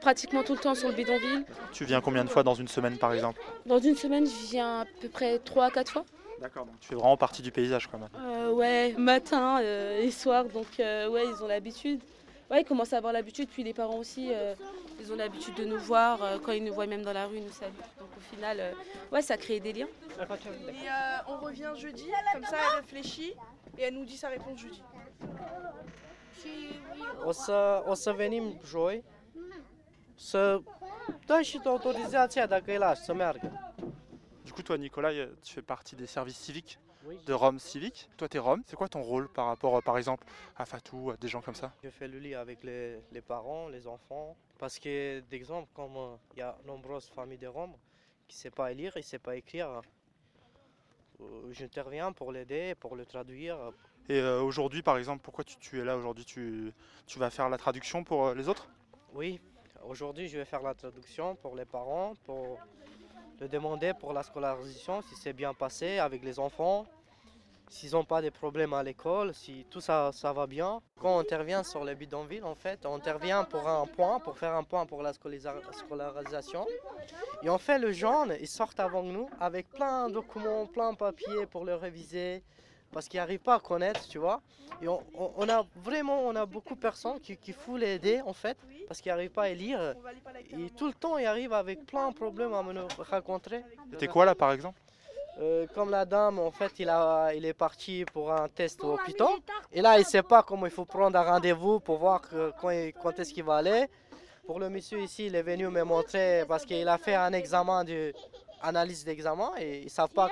pratiquement tout le temps sur le bidonville. Tu viens combien de fois dans une semaine par exemple? Dans une semaine, je viens à peu près trois à quatre fois. D'accord, donc tu fais vraiment partie du paysage quand même. Euh, ouais, matin et soir, donc ouais, ils ont l'habitude. Ouais, ils commencent à avoir l'habitude, puis les parents aussi, euh, ils ont l'habitude de nous voir. euh, quand ils nous voient même dans la rue, ils nous saluent. Donc au final, euh, ouais, ça crée des liens. Et euh, on revient jeudi, comme ça elle réfléchit et elle nous dit sa réponse jeudi. O să, venim joi să dai și tu autorizația dacă îi lași să meargă. Du coup, toi, Nicolas, tu fais partie des services civiques de Rome Civique. Toi, tu es Rome. C'est quoi ton rôle par rapport, euh, par exemple, à Fatou, à des gens comme ça? Je fais le lit avec les, les parents, les enfants. Parce que, d'exemple, comme euh, il y a nombreuses familles de Roms qui ne savent pas lire, ils ne savent pas écrire, euh, j'interviens pour l'aider, pour le traduire. Et euh, aujourd'hui, par exemple, pourquoi tu, tu es là aujourd'hui? Tu, tu vas faire la traduction pour les autres? Oui, aujourd'hui je vais faire la traduction pour les parents, pour le demander pour la scolarisation, si c'est bien passé avec les enfants, s'ils n'ont pas de problèmes à l'école, si tout ça, ça va bien. Quand on intervient sur les bidonvilles, en fait, on intervient pour un point, pour faire un point pour la scolarisation. Et on fait le jaune, ils sortent avant nous avec plein de documents, plein de papiers pour le réviser parce qu'ils n'arrivent pas à connaître, tu vois. Et on a vraiment, on a beaucoup de personnes qui, qui font l'aider en fait, parce qu'ils n'arrivent pas à lire. Et tout le temps, ils arrivent avec plein de problèmes à me. Et T'es quoi là, par exemple Euh, comme la dame, en fait, il, a, il est parti pour un test au hôpital. Et là, il ne sait pas comment il faut prendre un rendez-vous pour voir que- quand, il- quand est-ce qu'il va aller. Pour le monsieur ici, il est venu me montrer parce qu'il a fait un examen de analyse d'examen et ils ne savent pas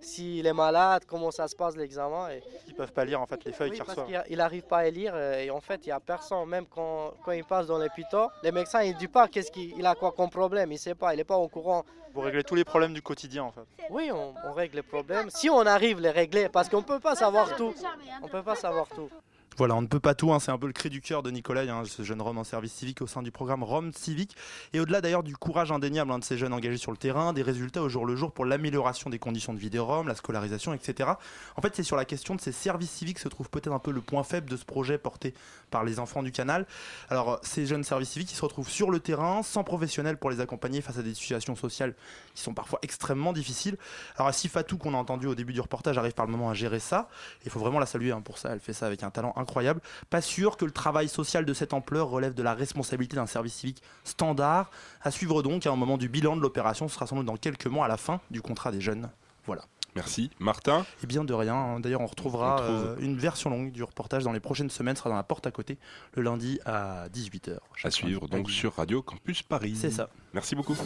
s'il est malade, comment ça se passe l'examen. Et... Ils peuvent pas lire en fait les feuilles Oui, qu'ils parce reçoivent. qu'il n'arrive pas à lire euh, et en fait il n'y a personne, même quand, quand il passe dans l'hôpital, les médecins ils ne disent pas qu'est-ce qu'il il a quoi comme problème, il ne sait pas, il n'est pas au courant. Vous réglez tous les problèmes du quotidien en fait. Oui, on, on règle les problèmes, si on arrive à les régler, parce qu'on ne peut pas savoir tout. On peut pas savoir tout. Voilà, on ne peut pas tout, hein, c'est un peu le cri du cœur de Nicolas, hein, ce jeune Rome en service civique au sein du programme Rome Civique. Et au-delà d'ailleurs du courage indéniable hein, de ces jeunes engagés sur le terrain, des résultats au jour le jour pour l'amélioration des conditions de vie des Roms, la scolarisation, etc. En fait, c'est sur la question de ces services civiques que se trouve peut-être un peu le point faible de ce projet porté par les enfants du canal. Alors, ces jeunes services civiques, ils se retrouvent sur le terrain, sans professionnels pour les accompagner face à des situations sociales qui sont parfois extrêmement difficiles. Alors, si Fatou, qu'on a entendu au début du reportage, arrive par le moment à gérer ça, il faut vraiment la saluer hein, pour ça, elle fait ça avec un talent incroyable. Pas sûr que le travail social de cette ampleur relève de la responsabilité d'un service civique standard. À suivre donc à un moment du bilan de l'opération, ce sera sans doute dans quelques mois à la fin du contrat des jeunes. Voilà. Merci. Martin? Eh bien, de rien. D'ailleurs, on retrouvera euh, une version longue du reportage dans les prochaines semaines. Ce sera dans la porte à côté, le lundi à 18h. À suivre donc sur Radio Campus Paris. C'est ça. Merci beaucoup.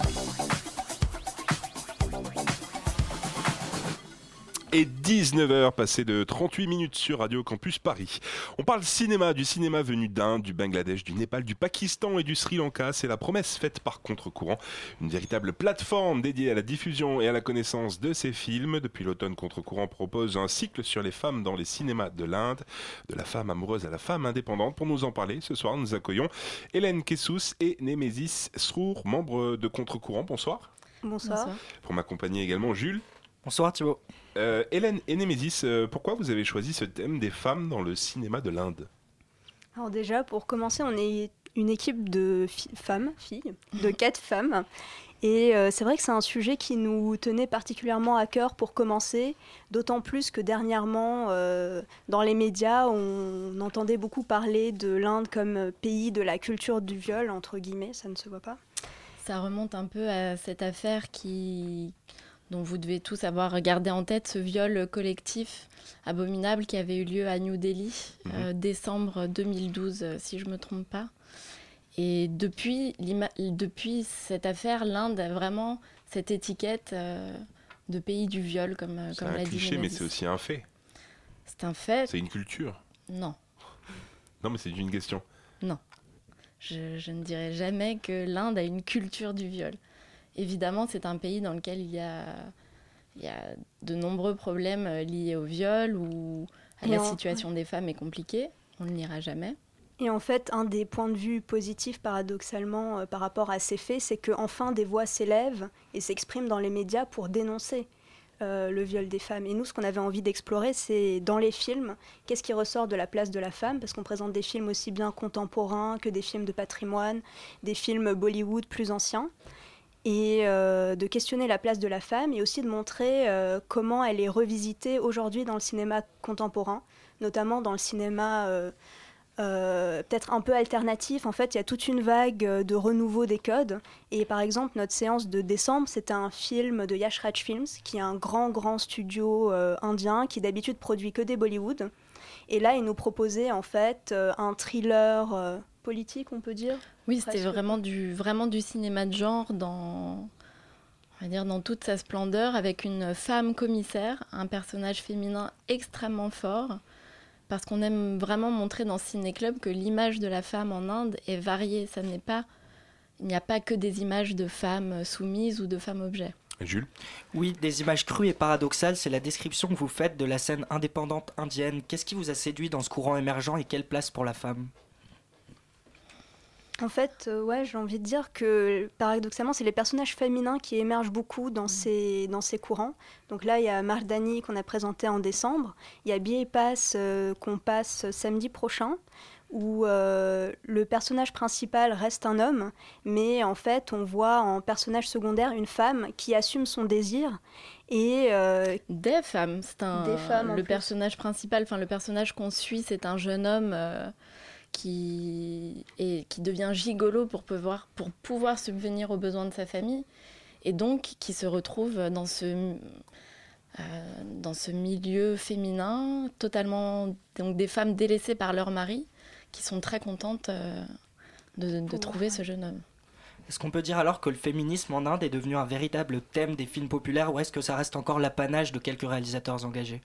Et 19h, passé de 38 minutes sur Radio Campus Paris. On parle cinéma, du cinéma venu d'Inde, du Bangladesh, du Népal, du Pakistan et du Sri Lanka. C'est la promesse faite par Contre-Courant, une véritable plateforme dédiée à la diffusion et à la connaissance de ces films. Depuis l'automne, Contre-Courant propose un cycle sur les femmes dans les cinémas de l'Inde, de la femme amoureuse à la femme indépendante. Pour nous en parler, ce soir, nous accueillons Hélène Kessous et Némésis Srour, membres de Contre-Courant. Bonsoir. Bonsoir. Pour m'accompagner également, Jules. Bonsoir Thibault. Euh, Hélène et Némésis, euh, pourquoi vous avez choisi ce thème des femmes dans le cinéma de l'Inde Alors déjà, pour commencer, on est une équipe de femmes, filles, de quatre femmes. Et euh, c'est vrai que c'est un sujet qui nous tenait particulièrement à cœur pour commencer, d'autant plus que dernièrement, dans les médias, on entendait beaucoup parler de l'Inde comme pays de la culture du viol, entre guillemets, ça ne se voit pas. Ça remonte un peu à cette affaire qui, dont vous devez tous avoir gardé en tête ce viol collectif abominable qui avait eu lieu à New Delhi, mhm. euh, décembre 2012, euh, si je ne me trompe pas. Et depuis, depuis cette affaire, l'Inde a vraiment cette étiquette euh, de pays du viol, comme, comme l'a dit. C'est un cliché, mais c'est aussi un fait. C'est un fait. C'est une culture. Non. Non, mais c'est une question. Non. Je, je ne dirais jamais que l'Inde a une culture du viol. Évidemment, c'est un pays dans lequel il y a, il y a de nombreux problèmes euh, liés au viol ou à la situation des femmes est compliquée. On ne l'ira jamais. Et en fait, un des points de vue positifs, paradoxalement, euh, par rapport à ces faits, c'est qu'enfin des voix s'élèvent et s'expriment dans les médias pour dénoncer euh, le viol des femmes. Et nous, ce qu'on avait envie d'explorer, c'est dans les films, qu'est-ce qui ressort de la place de la femme, parce qu'on présente des films aussi bien contemporains que des films de patrimoine, des films Bollywood plus anciens et euh, de questionner la place de la femme et aussi de montrer euh, comment elle est revisitée aujourd'hui dans le cinéma contemporain, notamment dans le cinéma euh, peut-être un peu alternatif. En fait, il y a toute une vague de renouveau des codes. Et par exemple, notre séance de décembre, c'était un film de Yash Raj Films, qui est un grand, grand studio indien qui d'habitude produit que des Bollywood. Et là, il nous proposait en fait un thriller politique, on peut dire. Oui, c'était vraiment du, vraiment du cinéma de genre dans, on va dire, dans toute sa splendeur, avec une femme commissaire, un personnage féminin extrêmement fort, parce qu'on aime vraiment montrer dans Ciné Club que l'image de la femme en Inde est variée. Ça n'est pas, il n'y a pas que des images de femmes soumises ou de femmes objets. Jules? Oui, des images crues et paradoxales, c'est la description que vous faites de la scène indépendante indienne. Qu'est-ce qui vous a séduit dans ce courant émergent et quelle place pour la femme? En fait, euh, ouais, j'ai envie de dire que paradoxalement, c'est les personnages féminins qui émergent beaucoup dans, mm. ces, dans ces courants. Donc là, il y a Mardani qu'on a présenté en décembre. Il y a Biais Pass euh, qu'on passe samedi prochain, où euh, le personnage principal reste un homme, mais en fait, on voit en personnage secondaire une femme qui assume son désir. Et des femmes, c'est un. Des femmes. Le personnage principal, enfin le personnage qu'on suit, c'est un jeune homme qui, et qui devient gigolo pour pouvoir, pour pouvoir subvenir aux besoins de sa famille, et donc qui se retrouve dans ce, euh, dans ce milieu féminin, totalement donc des femmes délaissées par leur mari, qui sont très contentes euh, de, de trouver ce jeune homme. Est-ce qu'on peut dire alors que le féminisme en Inde est devenu un véritable thème des films populaires ou est-ce que ça reste encore l'apanage de quelques réalisateurs engagés?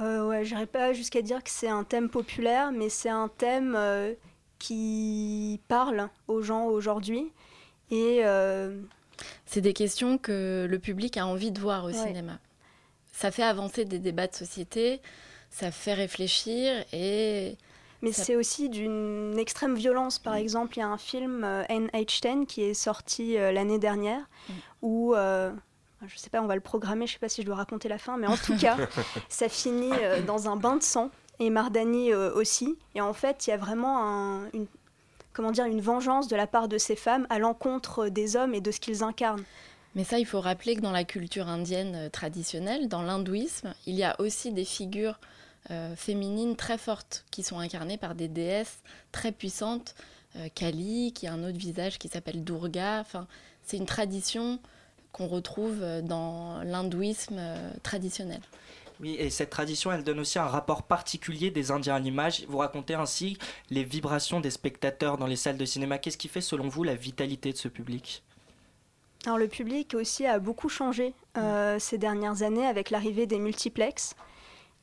Euh, ouais, j'irai pas jusqu'à dire que c'est un thème populaire, mais c'est un thème euh, qui parle aux gens aujourd'hui. Et euh, c'est des questions que le public a envie de voir au cinéma. Ça fait avancer des débats de société. ça fait réfléchir et Mais Ça- c'est aussi d'une extrême violence. Par exemple, il y a un film euh, NH10 qui est sorti l'année dernière où, euh, je sais pas, on va le programmer, je sais pas si je dois raconter la fin, mais en tout cas, ça finit euh, dans un bain de sang et Mardani euh, aussi. Et en fait, il y a vraiment un- une, comment dire, une vengeance de la part de ces femmes à l'encontre des hommes et de ce qu'ils incarnent. Mais ça, il faut rappeler que dans la culture indienne euh, traditionnelle, dans l'hindouisme, il y a aussi des figures euh, féminines très fortes qui sont incarnées par des déesses très puissantes. Euh, Kali, qui a un autre visage qui s'appelle Durga. Enfin, c'est une tradition qu'on retrouve euh, dans l'hindouisme euh, traditionnel. Oui, et cette tradition, elle donne aussi un rapport particulier des Indiens à l'image. Vous racontez ainsi les vibrations des spectateurs dans les salles de cinéma. Qu'est-ce qui fait, selon vous, la vitalité de ce public? Alors le public aussi a beaucoup changé euh, ces dernières années avec l'arrivée des multiplexes.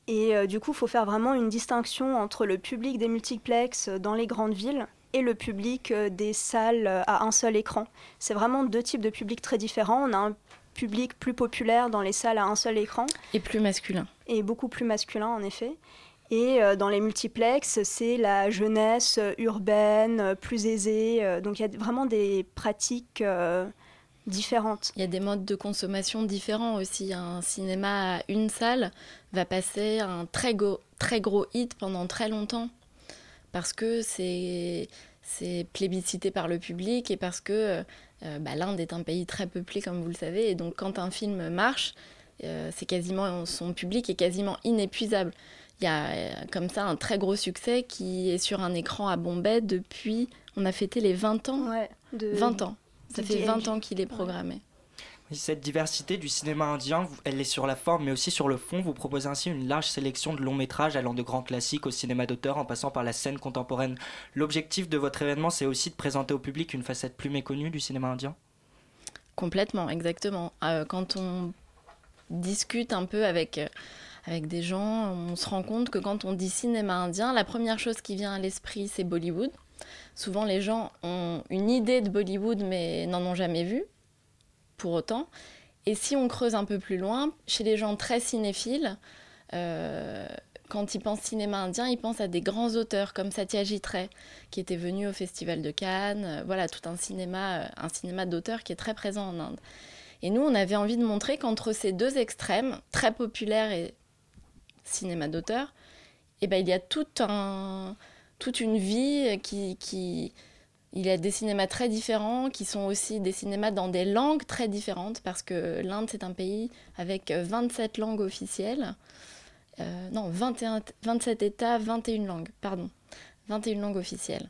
Et euh, du coup, il faut faire vraiment une distinction entre le public des multiplexes dans les grandes villes et le public euh, des salles euh, à un seul écran. C'est vraiment deux types de publics très différents. On a un public plus populaire dans les salles à un seul écran. Et plus masculin. Et beaucoup plus masculin, en effet. Et euh, dans les multiplexes, c'est la jeunesse urbaine, plus aisée. donc il y a vraiment des pratiques différentes. Il y a des modes de consommation différents aussi. Un cinéma à une salle va passer un très, go- très gros hit pendant très longtemps parce que c'est c'est plébiscité par le public et parce que euh, bah, l'Inde est un pays très peuplé comme vous le savez et donc quand un film marche, euh, c'est quasiment son public est quasiment inépuisable. Il y a euh, comme ça un très gros succès qui est sur un écran à Bombay depuis on a fêté les 20 ans. de- 20 ans. Ça de fait DLG. 20 ans qu'il est programmé. Cette diversité du cinéma indien, elle est sur la forme mais aussi sur le fond. Vous proposez ainsi une large sélection de longs métrages allant de grands classiques au cinéma d'auteur en passant par la scène contemporaine. L'objectif de votre événement, c'est aussi de présenter au public une facette plus méconnue du cinéma indien? Complètement, exactement. Euh, quand on discute un peu avec, euh, avec des gens, on se rend compte que quand on dit cinéma indien, la première chose qui vient à l'esprit, c'est Bollywood. Souvent, les gens ont une idée de Bollywood, mais n'en ont jamais vu, pour autant. Et si on creuse un peu plus loin, chez les gens très cinéphiles, euh, quand ils pensent cinéma indien, ils pensent à des grands auteurs comme Satyajit Ray, qui était venu au Festival de Cannes. Euh, Voilà, tout un cinéma, euh, un cinéma d'auteur qui est très présent en Inde. Et nous, on avait envie de montrer qu'entre ces deux extrêmes, très populaire et cinéma d'auteur, eh ben, il y a tout toute une vie qui... Il y a des cinémas très différents, qui sont aussi des cinémas dans des langues très différentes, parce que l'Inde, c'est un pays avec 27 langues officielles. Euh, non, 21, 27 États, 21 langues, pardon. 21 langues officielles.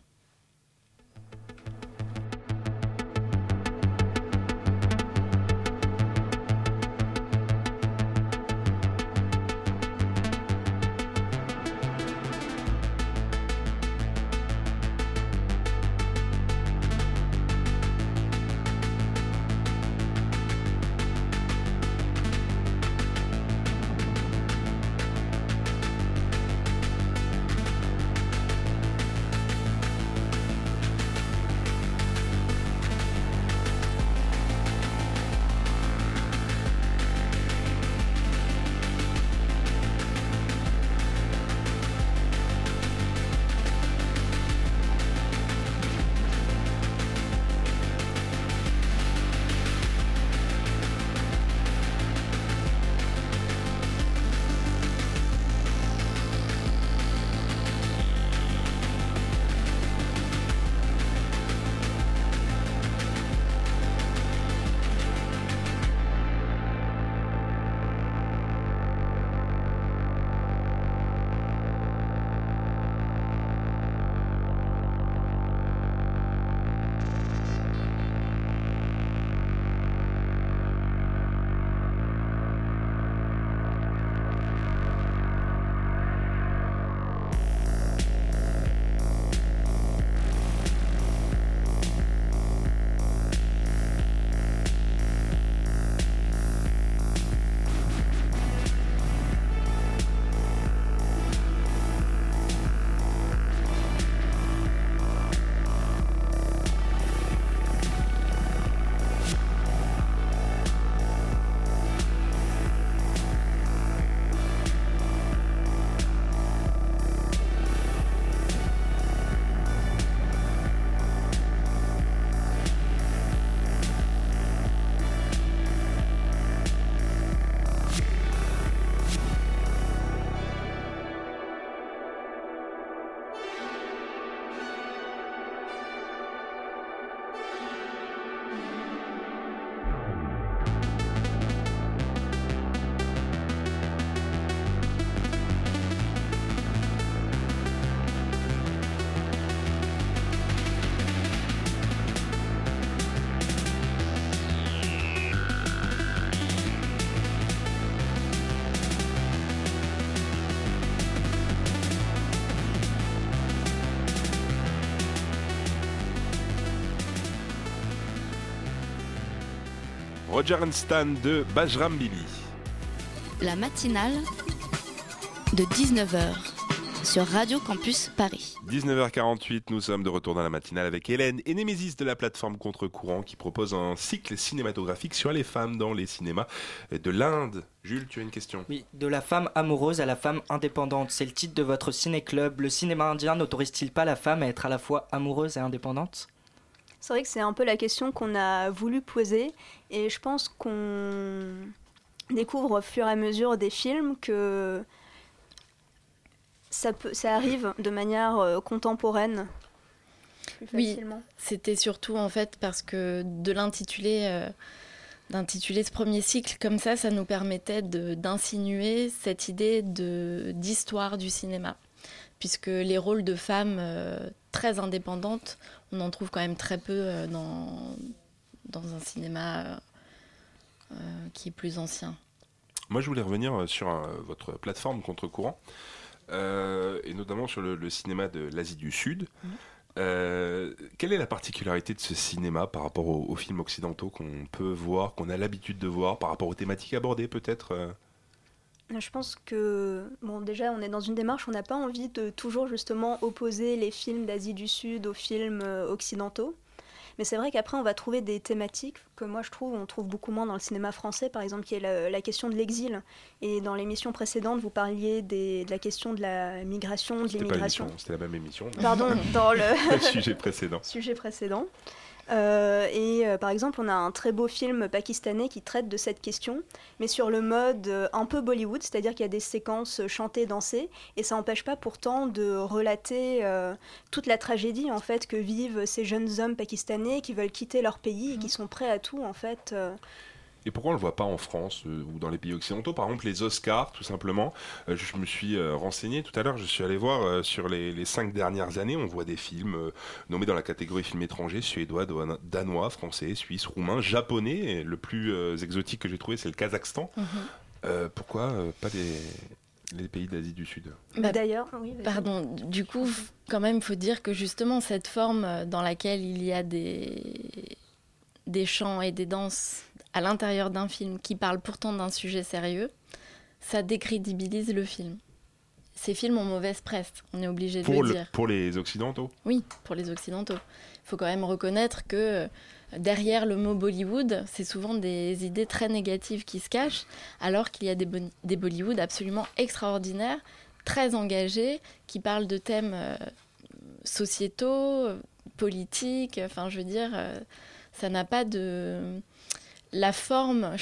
Roger and Stan de Bajram Bibi. La matinale de 19h sur Radio Campus Paris. 19h48, nous sommes de retour dans la matinale avec Hélène et Némésis de la plateforme Contre-Courant qui propose un cycle cinématographique sur les femmes dans les cinémas de l'Inde. Jules, tu as une question? Oui, de la femme amoureuse à la femme indépendante. C'est le titre de votre ciné-club. Le cinéma indien n'autorise-t-il pas la femme à être à la fois amoureuse et indépendante? C'est vrai que c'est un peu la question qu'on a voulu poser et je pense qu'on découvre au fur et à mesure des films que ça, peut, ça arrive de manière euh, contemporaine. plus Oui, c'était surtout en fait parce que de l'intituler, euh, d'intituler ce premier cycle comme ça, ça nous permettait d'insinuer cette idée d'histoire du cinéma, puisque les rôles de femmes euh, très indépendantes, on en trouve quand même très peu euh, dans dans un cinéma euh, euh, qui est plus ancien. Moi, je voulais revenir sur votre plateforme Contre-Courant, euh, et notamment sur le, le cinéma de l'Asie du Sud. Euh, quelle est la particularité de ce cinéma par rapport aux, aux films occidentaux qu'on peut voir, qu'on a l'habitude de voir, par rapport aux thématiques abordées peut-être Je pense que, bon, déjà, on est dans une démarche, on n'a pas envie de toujours justement opposer les films d'Asie du Sud aux films euh, occidentaux. Mais c'est vrai qu'après, on va trouver des thématiques que moi je trouve, on trouve beaucoup moins dans le cinéma français, par exemple, qui est la, la question de l'exil. Et dans l'émission précédente, vous parliez des- de la question de la migration, de l'immigration. c'était la même émission. Pardon, dans le le sujet précédent. sujet précédent. Euh, et euh, par exemple, on a un très beau film pakistanais qui traite de cette question, mais sur le mode euh, un peu Bollywood, c'est-à-dire qu'il y a des séquences chantées, dansées, et ça n'empêche pas pourtant de relater toute la tragédie en fait que vivent ces jeunes hommes pakistanais qui veulent quitter leur pays et qui sont prêts à tout en fait. Et pourquoi on ne le voit pas en France euh, ou dans les pays occidentaux? Par exemple, les Oscars, tout simplement. Euh, je me suis euh, renseigné tout à l'heure, je suis allé voir euh, sur les, les cinq dernières années, on voit des films euh, nommés dans la catégorie film étranger, suédois, danois, français, suisse, roumain, japonais. Et le plus euh, exotique que j'ai trouvé, c'est le Kazakhstan. Euh, pourquoi euh, pas les, les pays d'Asie du Sud? Bah, D'ailleurs, oui, vas-y. Pardon, du coup, quand même, il faut dire que justement, cette forme dans laquelle il y a des, des chants et des danses à l'intérieur d'un film qui parle pourtant d'un sujet sérieux, ça décrédibilise le film. Ces films ont mauvaise presse, on est obligé de pour, le le- dire. pour les Occidentaux Oui, pour les Occidentaux. Il faut quand même reconnaître que euh, derrière le mot Bollywood, c'est souvent des idées très négatives qui se cachent, alors qu'il y a des, Bollywood absolument extraordinaires, très engagés, qui parlent de thèmes euh, sociétaux, euh, politiques. Enfin, je veux dire, euh, ça n'a pas de. La forme,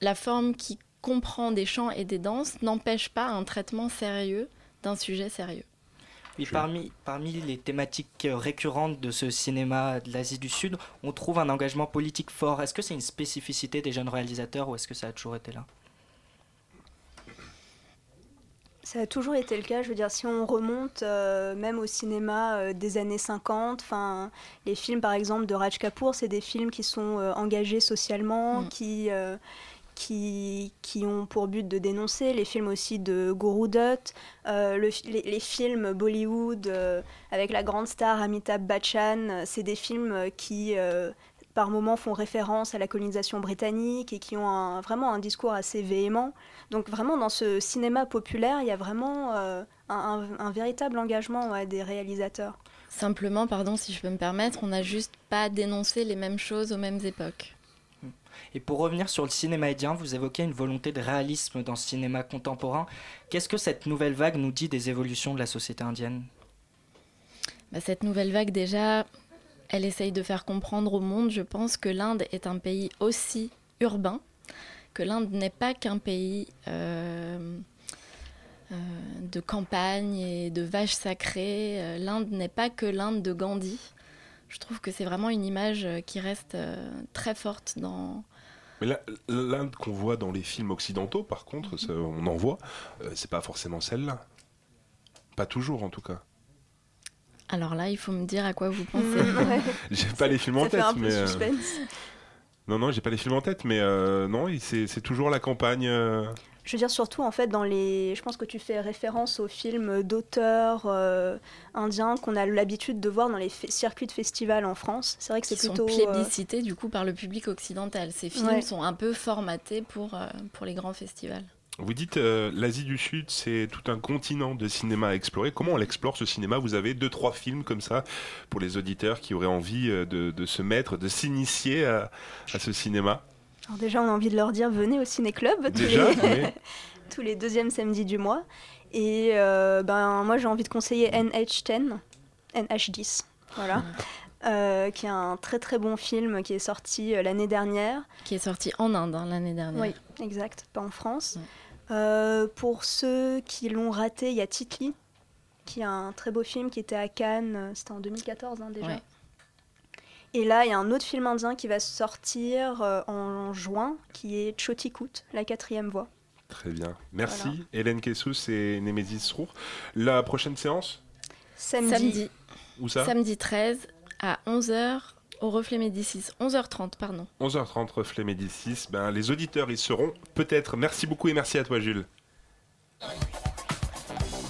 la forme qui comprend des chants et des danses n'empêche pas un traitement sérieux d'un sujet sérieux. Oui, parmi, parmi les thématiques euh, récurrentes de ce cinéma de l'Asie du Sud, on trouve un engagement politique fort. Est-ce que c'est une spécificité des jeunes réalisateurs ou est-ce que ça a toujours été là? Ça a toujours été le cas. Je veux dire, si on remonte euh, même au cinéma euh, des années 50, enfin, les films par exemple de Raj Kapoor, c'est des films qui sont euh, engagés socialement, qui, euh, qui, qui ont pour but de dénoncer. Les films aussi de Guru Dutt, le les, les films Bollywood avec la grande star Amitabh Bachchan, c'est des films qui par moments font référence à la colonisation britannique et qui ont un- vraiment un discours assez véhément. Donc vraiment dans ce cinéma populaire, il y a vraiment euh, un, un- un véritable engagement ouais, des réalisateurs. Simplement, pardon si je peux me permettre, on n'a juste pas dénoncé les mêmes choses aux mêmes époques. Et pour revenir sur le cinéma indien, vous évoquez une volonté de réalisme dans ce cinéma contemporain. Qu'est-ce que cette nouvelle vague nous dit des évolutions de la société indienne? Bah, cette nouvelle vague, déjà, elle essaye de faire comprendre au monde, je pense, que l'Inde est un pays aussi urbain, que l'Inde n'est pas qu'un pays euh, euh, de campagne et de vaches sacrées. Euh, L'Inde n'est pas que l'Inde de Gandhi. Je trouve que c'est vraiment une image qui reste très forte dans, Mais l'Inde qu'on voit dans les films occidentaux, par contre, on en voit, euh, c'est pas forcément celle-là. Pas toujours, en tout cas. Alors là, il faut me dire à quoi vous pensez. Ouais. J'ai pas les films en Ça fait tête, un peu mais. euh, suspense. Non, non, j'ai pas les films en tête, mais euh, non, c'est toujours la campagne. euh, Je veux dire surtout en fait dans les. Je pense que tu fais référence aux films d'auteurs euh, indiens qu'on a l'habitude de voir dans les circuits de festivals en France. C'est vrai que c'est plutôt. sont euh, plébiscités du coup par le public occidental. Ces films Ouais. sont un peu formatés pour, euh, pour les grands festivals. Vous dites euh, l'Asie du Sud, c'est tout un continent de cinéma à explorer. Comment on l'explore ce cinéma? Vous avez deux, trois films comme ça pour les auditeurs qui auraient envie euh, de, de se mettre, de s'initier à, à ce cinéma? Alors déjà, on a envie de leur dire venez au ciné-club tous, Déjà, les... oui. tous les deuxièmes samedis du mois. Et euh, ben, moi, j'ai envie de conseiller NH10, NH10, voilà. Euh, qui est un très très bon film qui est sorti euh, l'année dernière. Qui est sorti en Inde hein, l'année dernière. Oui, exact, pas en France. Euh, pour ceux qui l'ont raté, il y a Titli, qui est un très beau film qui était à Cannes, euh, c'était en 2014 hein, déjà. Ouais. Et là, il y a un autre film indien qui va sortir euh, en juin, qui est Chotikut, la quatrième voix. Très bien. Merci Voilà. Hélène Kessous et Némésis Roux. La prochaine séance? Samedi. Samedi. Où ça? Samedi 13 à 11h au Reflet Médicis. 11h30, pardon. 11h30, Reflet Médicis. Ben, les auditeurs y seront peut-être. Merci beaucoup et merci à toi Jules.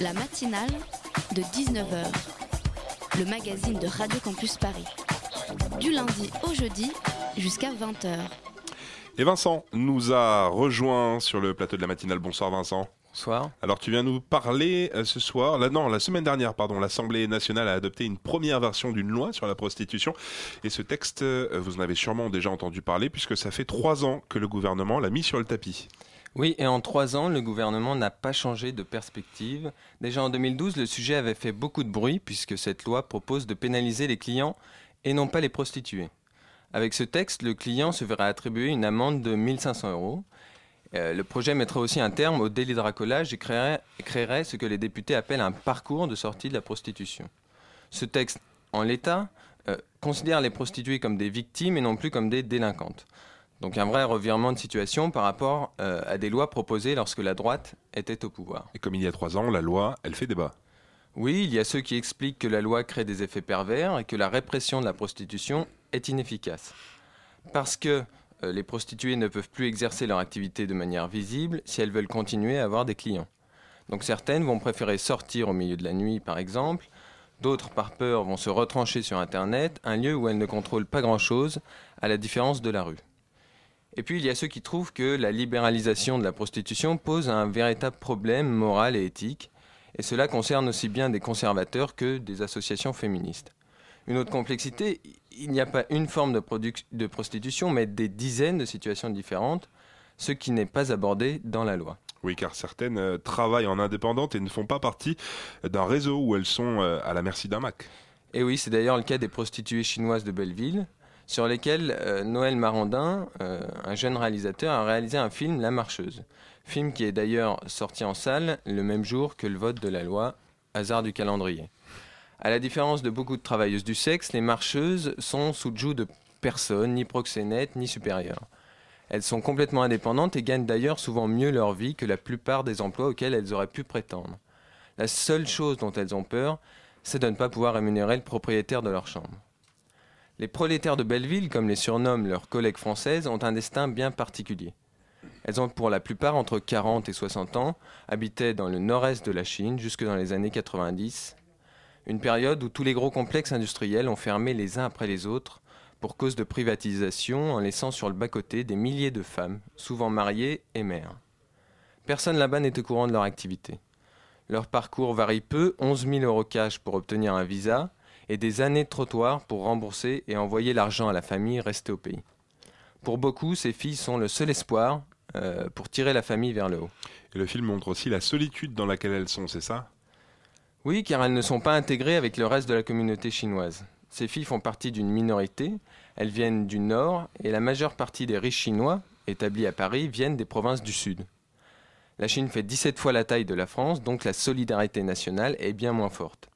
La matinale de 19h. Le magazine de Radio Campus Paris. Du lundi au jeudi jusqu'à 20h. Et Vincent nous a rejoint sur le plateau de la matinale. Bonsoir Vincent. Bonsoir. Alors tu viens nous parler euh, ce soir, là, non, la semaine dernière, pardon, l'Assemblée nationale a adopté une première version d'une loi sur la prostitution. Et ce texte, euh, vous en avez sûrement déjà entendu parler, puisque ça fait trois ans que le gouvernement l'a mis sur le tapis. Oui, et en trois ans, le gouvernement n'a pas changé de perspective. Déjà en 2012, le sujet avait fait beaucoup de bruit, puisque cette loi propose de pénaliser les clients et non pas les prostituées. Avec ce texte, le client se verra attribuer une amende de 1500 euros. Euh, le projet mettrait aussi un terme au délit de racolage et créerait, créerait ce que les députés appellent un parcours de sortie de la prostitution. Ce texte, en l'état, euh, considère les prostituées comme des victimes et non plus comme des délinquantes. Donc un vrai revirement de situation par rapport euh, à des lois proposées lorsque la droite était au pouvoir. Et comme il y a trois ans, la loi, elle fait débat. Oui, il y a ceux qui expliquent que la loi crée des effets pervers et que la répression de la prostitution est inefficace. Parce que les prostituées ne peuvent plus exercer leur activité de manière visible si elles veulent continuer à avoir des clients. Donc certaines vont préférer sortir au milieu de la nuit, par exemple. D'autres, par peur, vont se retrancher sur Internet, un lieu où elles ne contrôlent pas grand-chose, à la différence de la rue. Et puis il y a ceux qui trouvent que la libéralisation de la prostitution pose un véritable problème moral et éthique, et cela concerne aussi bien des conservateurs que des associations féministes. Une autre complexité, il n'y a pas une forme de, prostitution, mais des dizaines de situations différentes, ce qui n'est pas abordé dans la loi. Oui, car certaines euh, travaillent en indépendante et ne font pas partie d'un réseau où elles sont euh, à la merci d'un Mac. Et oui, c'est d'ailleurs le cas des prostituées chinoises de Belleville, sur lesquelles euh, Noël Marandin, euh, un jeune réalisateur, a réalisé un film La Marcheuse. Film qui est d'ailleurs sorti en salle le même jour que le vote de la loi, hasard du calendrier. À la différence de beaucoup de travailleuses du sexe, les marcheuses sont sous joug de personne, ni proxénètes, ni supérieures. Elles sont complètement indépendantes et gagnent d'ailleurs souvent mieux leur vie que la plupart des emplois auxquels elles auraient pu prétendre. La seule chose dont elles ont peur, c'est de ne pas pouvoir rémunérer le propriétaire de leur chambre. Les prolétaires de Belleville, comme les surnomment leurs collègues françaises, ont un destin bien particulier. Elles ont pour la plupart entre 40 et 60 ans, habitaient dans le nord-est de la Chine jusque dans les années 90, une période où tous les gros complexes industriels ont fermé les uns après les autres pour cause de privatisation en laissant sur le bas-côté des milliers de femmes, souvent mariées et mères. Personne là-bas n'est au courant de leur activité. Leur parcours varie peu, 11 000 euros cash pour obtenir un visa et des années de trottoir pour rembourser et envoyer l'argent à la famille restée au pays. Pour beaucoup, ces filles sont le seul espoir euh, pour tirer la famille vers le haut. Et le film montre aussi la solitude dans laquelle elles sont, c'est ça? Oui, car elles ne sont pas intégrées avec le reste de la communauté chinoise. Ces filles font partie d'une minorité, elles viennent du nord et la majeure partie des riches chinois, établis à Paris, viennent des provinces du sud. La Chine fait 17 fois la taille de la France, donc la solidarité nationale est bien moins forte.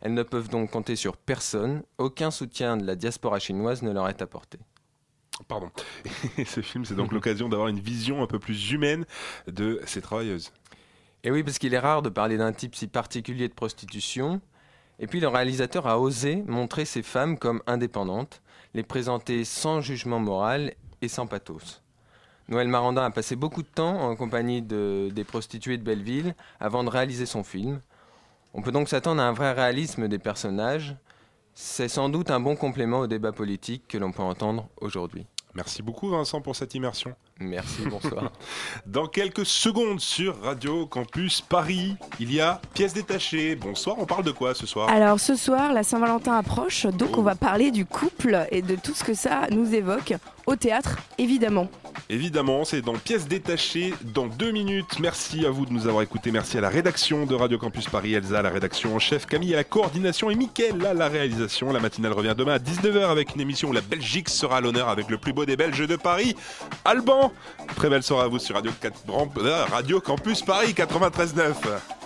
Elles ne peuvent donc compter sur personne, aucun soutien de la diaspora chinoise ne leur est apporté. Pardon. Ce film, c'est donc l'occasion d'avoir une vision un peu plus humaine de ces travailleuses. Et oui, parce qu'il est rare de parler d'un type si particulier de prostitution. Et puis le réalisateur a osé montrer ces femmes comme indépendantes, les présenter sans jugement moral et sans pathos. Noël Marandin a passé beaucoup de temps en compagnie de- des prostituées de Belleville avant de réaliser son film. On peut donc s'attendre à un vrai réalisme des personnages. C'est sans doute un bon complément au débat politique que l'on peut entendre aujourd'hui. Merci beaucoup Vincent pour cette immersion. Merci, bonsoir. Dans quelques secondes sur Radio Campus Paris, il y a pièces détachées. Bonsoir, on parle de quoi ce soir? Alors ce soir, la Saint-Valentin approche, donc on va parler du couple et de tout ce que ça nous évoque au théâtre, évidemment. Évidemment, c'est dans pièces détachées dans deux minutes. Merci à vous de nous avoir écoutés. Merci à la rédaction de Radio Campus Paris, Elsa la rédaction en chef, Camille à la coordination et Mickaël à la réalisation. La matinale revient demain à 19h avec une émission où la Belgique sera l'honneur avec le plus beau des Belges de Paris, Alban. Très belle soirée à vous sur Radio, 4... Radio Campus Paris 93.9.